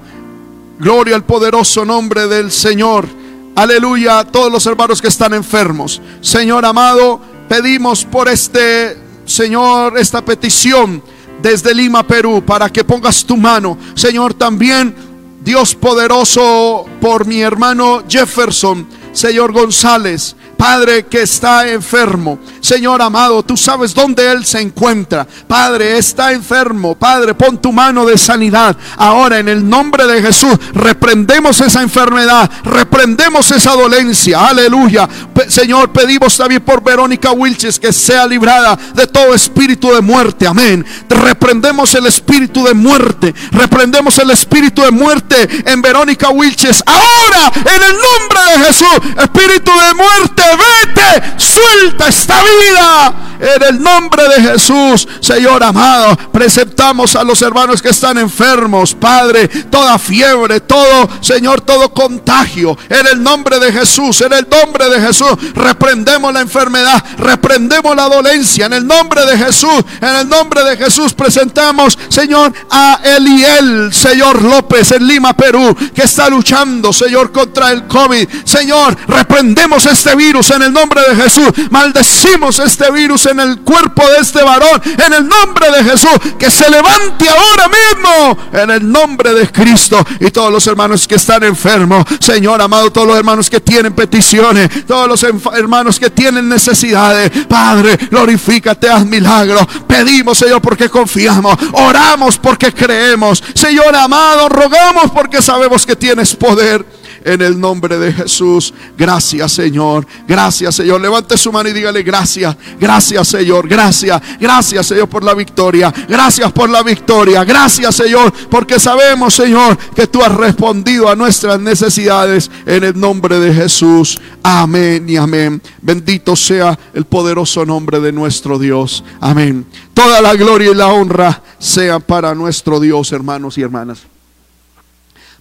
[SPEAKER 1] Gloria al poderoso nombre del Señor. Aleluya a todos los hermanos que están enfermos. Señor amado, pedimos por este, Señor, esta petición desde Lima, Perú, para que pongas tu mano. Señor, también, Dios poderoso, por mi hermano Jefferson, Señor González. Padre que está enfermo. Señor amado, tú sabes dónde Él se encuentra. Padre, está enfermo. Padre, pon tu mano de sanidad. Ahora, en el nombre de Jesús, reprendemos esa enfermedad. Reprendemos esa dolencia. Aleluya. Señor, pedimos también por Verónica Wilches que sea librada de todo espíritu de muerte. Amén. Reprendemos el espíritu de muerte. Reprendemos el espíritu de muerte en Verónica Wilches. Ahora, en el nombre de Jesús, espíritu de muerte, vete, suelta esta vida. En el nombre de Jesús, Señor amado, presentamos a los hermanos que están enfermos, Padre, toda fiebre, todo, Señor, todo contagio. En el nombre de Jesús, en el nombre de Jesús, reprendemos la enfermedad, reprendemos la dolencia. En el nombre de Jesús, en el nombre de Jesús, presentamos, Señor, a Eliel, Señor López, en Lima, Perú, que está luchando, Señor, contra el COVID. Señor, reprendemos este virus en el nombre de Jesús. Maldecimos este virus en el cuerpo de este varón, en el nombre de Jesús. Que se levante ahora mismo, en el nombre de Cristo. Y todos los hermanos que están enfermos, Señor amado, todos los hermanos que tienen peticiones, todos los hermanos que tienen necesidades. Padre, glorifícate, haz milagros. Pedimos, Señor, porque confiamos. Oramos porque creemos. Señor amado, rogamos porque sabemos que tienes poder. En el nombre de Jesús. Gracias, Señor. Gracias, Señor. Levante su mano y dígale gracias. Gracias, Señor. Gracias. Gracias, Señor, por la victoria. Gracias por la victoria. Gracias, Señor, porque sabemos, Señor, que tú has respondido a nuestras necesidades en el nombre de Jesús. Amén y amén. Bendito sea el poderoso nombre de nuestro Dios. Amén. Toda la gloria y la honra sean para nuestro Dios, hermanos y hermanas.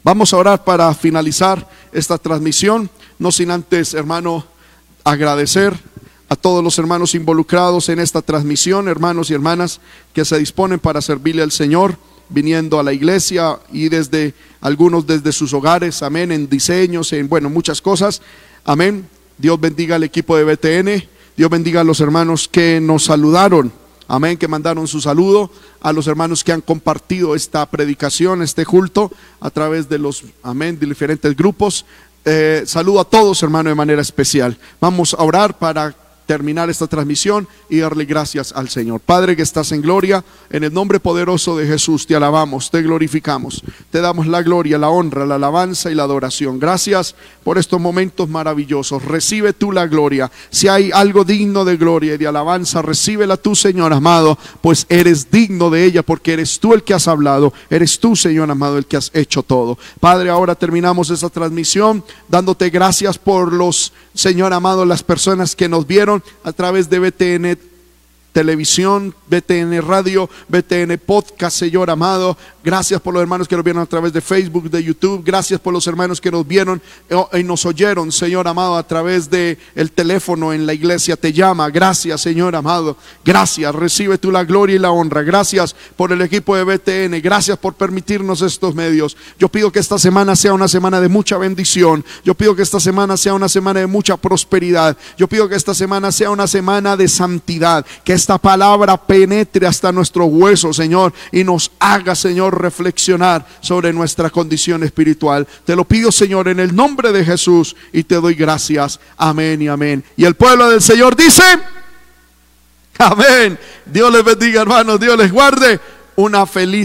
[SPEAKER 1] Vamos a orar para finalizar esta transmisión, no sin antes, hermano, agradecer a todos los hermanos involucrados en esta transmisión, hermanos y hermanas que se disponen para servirle al Señor, viniendo a la iglesia y desde algunos desde sus hogares, amén, en diseños, en bueno, muchas cosas. Amén. Dios bendiga al equipo de BTN, Dios bendiga a los hermanos que nos saludaron. Amén, que mandaron su saludo a los hermanos que han compartido esta predicación, este culto, a través de los, amén, de diferentes grupos. Eh, saludo a todos, hermano, de manera especial. Vamos a orar para terminar esta transmisión y darle gracias al Señor. Padre que estás en gloria, en el nombre poderoso de Jesús te alabamos, te glorificamos, te damos la gloria, la honra, la alabanza y la adoración. Gracias por estos momentos maravillosos. Recibe tú la gloria. Si hay algo digno de gloria y de alabanza, recíbela tú, Señor amado, pues eres digno de ella porque eres tú el que has hablado, eres tú, Señor amado, el que has hecho todo. Padre, ahora terminamos esta transmisión dándote gracias por los, Señor amado, las personas que nos vieron a través de BTN televisión, BTN radio, BTN podcast, Señor amado. Gracias por los hermanos que nos vieron a través de Facebook, de YouTube. Gracias por los hermanos que nos vieron y nos oyeron, Señor amado, a través de el teléfono en la iglesia te llama. Gracias, Señor amado. Gracias. Recibe tú la gloria y la honra. Gracias por el equipo de BTN. Gracias por permitirnos estos medios. Yo pido que esta semana sea una semana de mucha bendición. Yo pido que esta semana sea una semana de mucha prosperidad. Yo pido que esta semana sea una semana de santidad. Que esta palabra penetre hasta nuestro hueso, Señor, y nos haga, Señor, reflexionar sobre nuestra condición espiritual. Te lo pido, Señor, en el nombre de Jesús y te doy gracias. Amén y amén. Y el pueblo del Señor dice, amén. Dios les bendiga, hermanos, Dios les guarde. Una feliz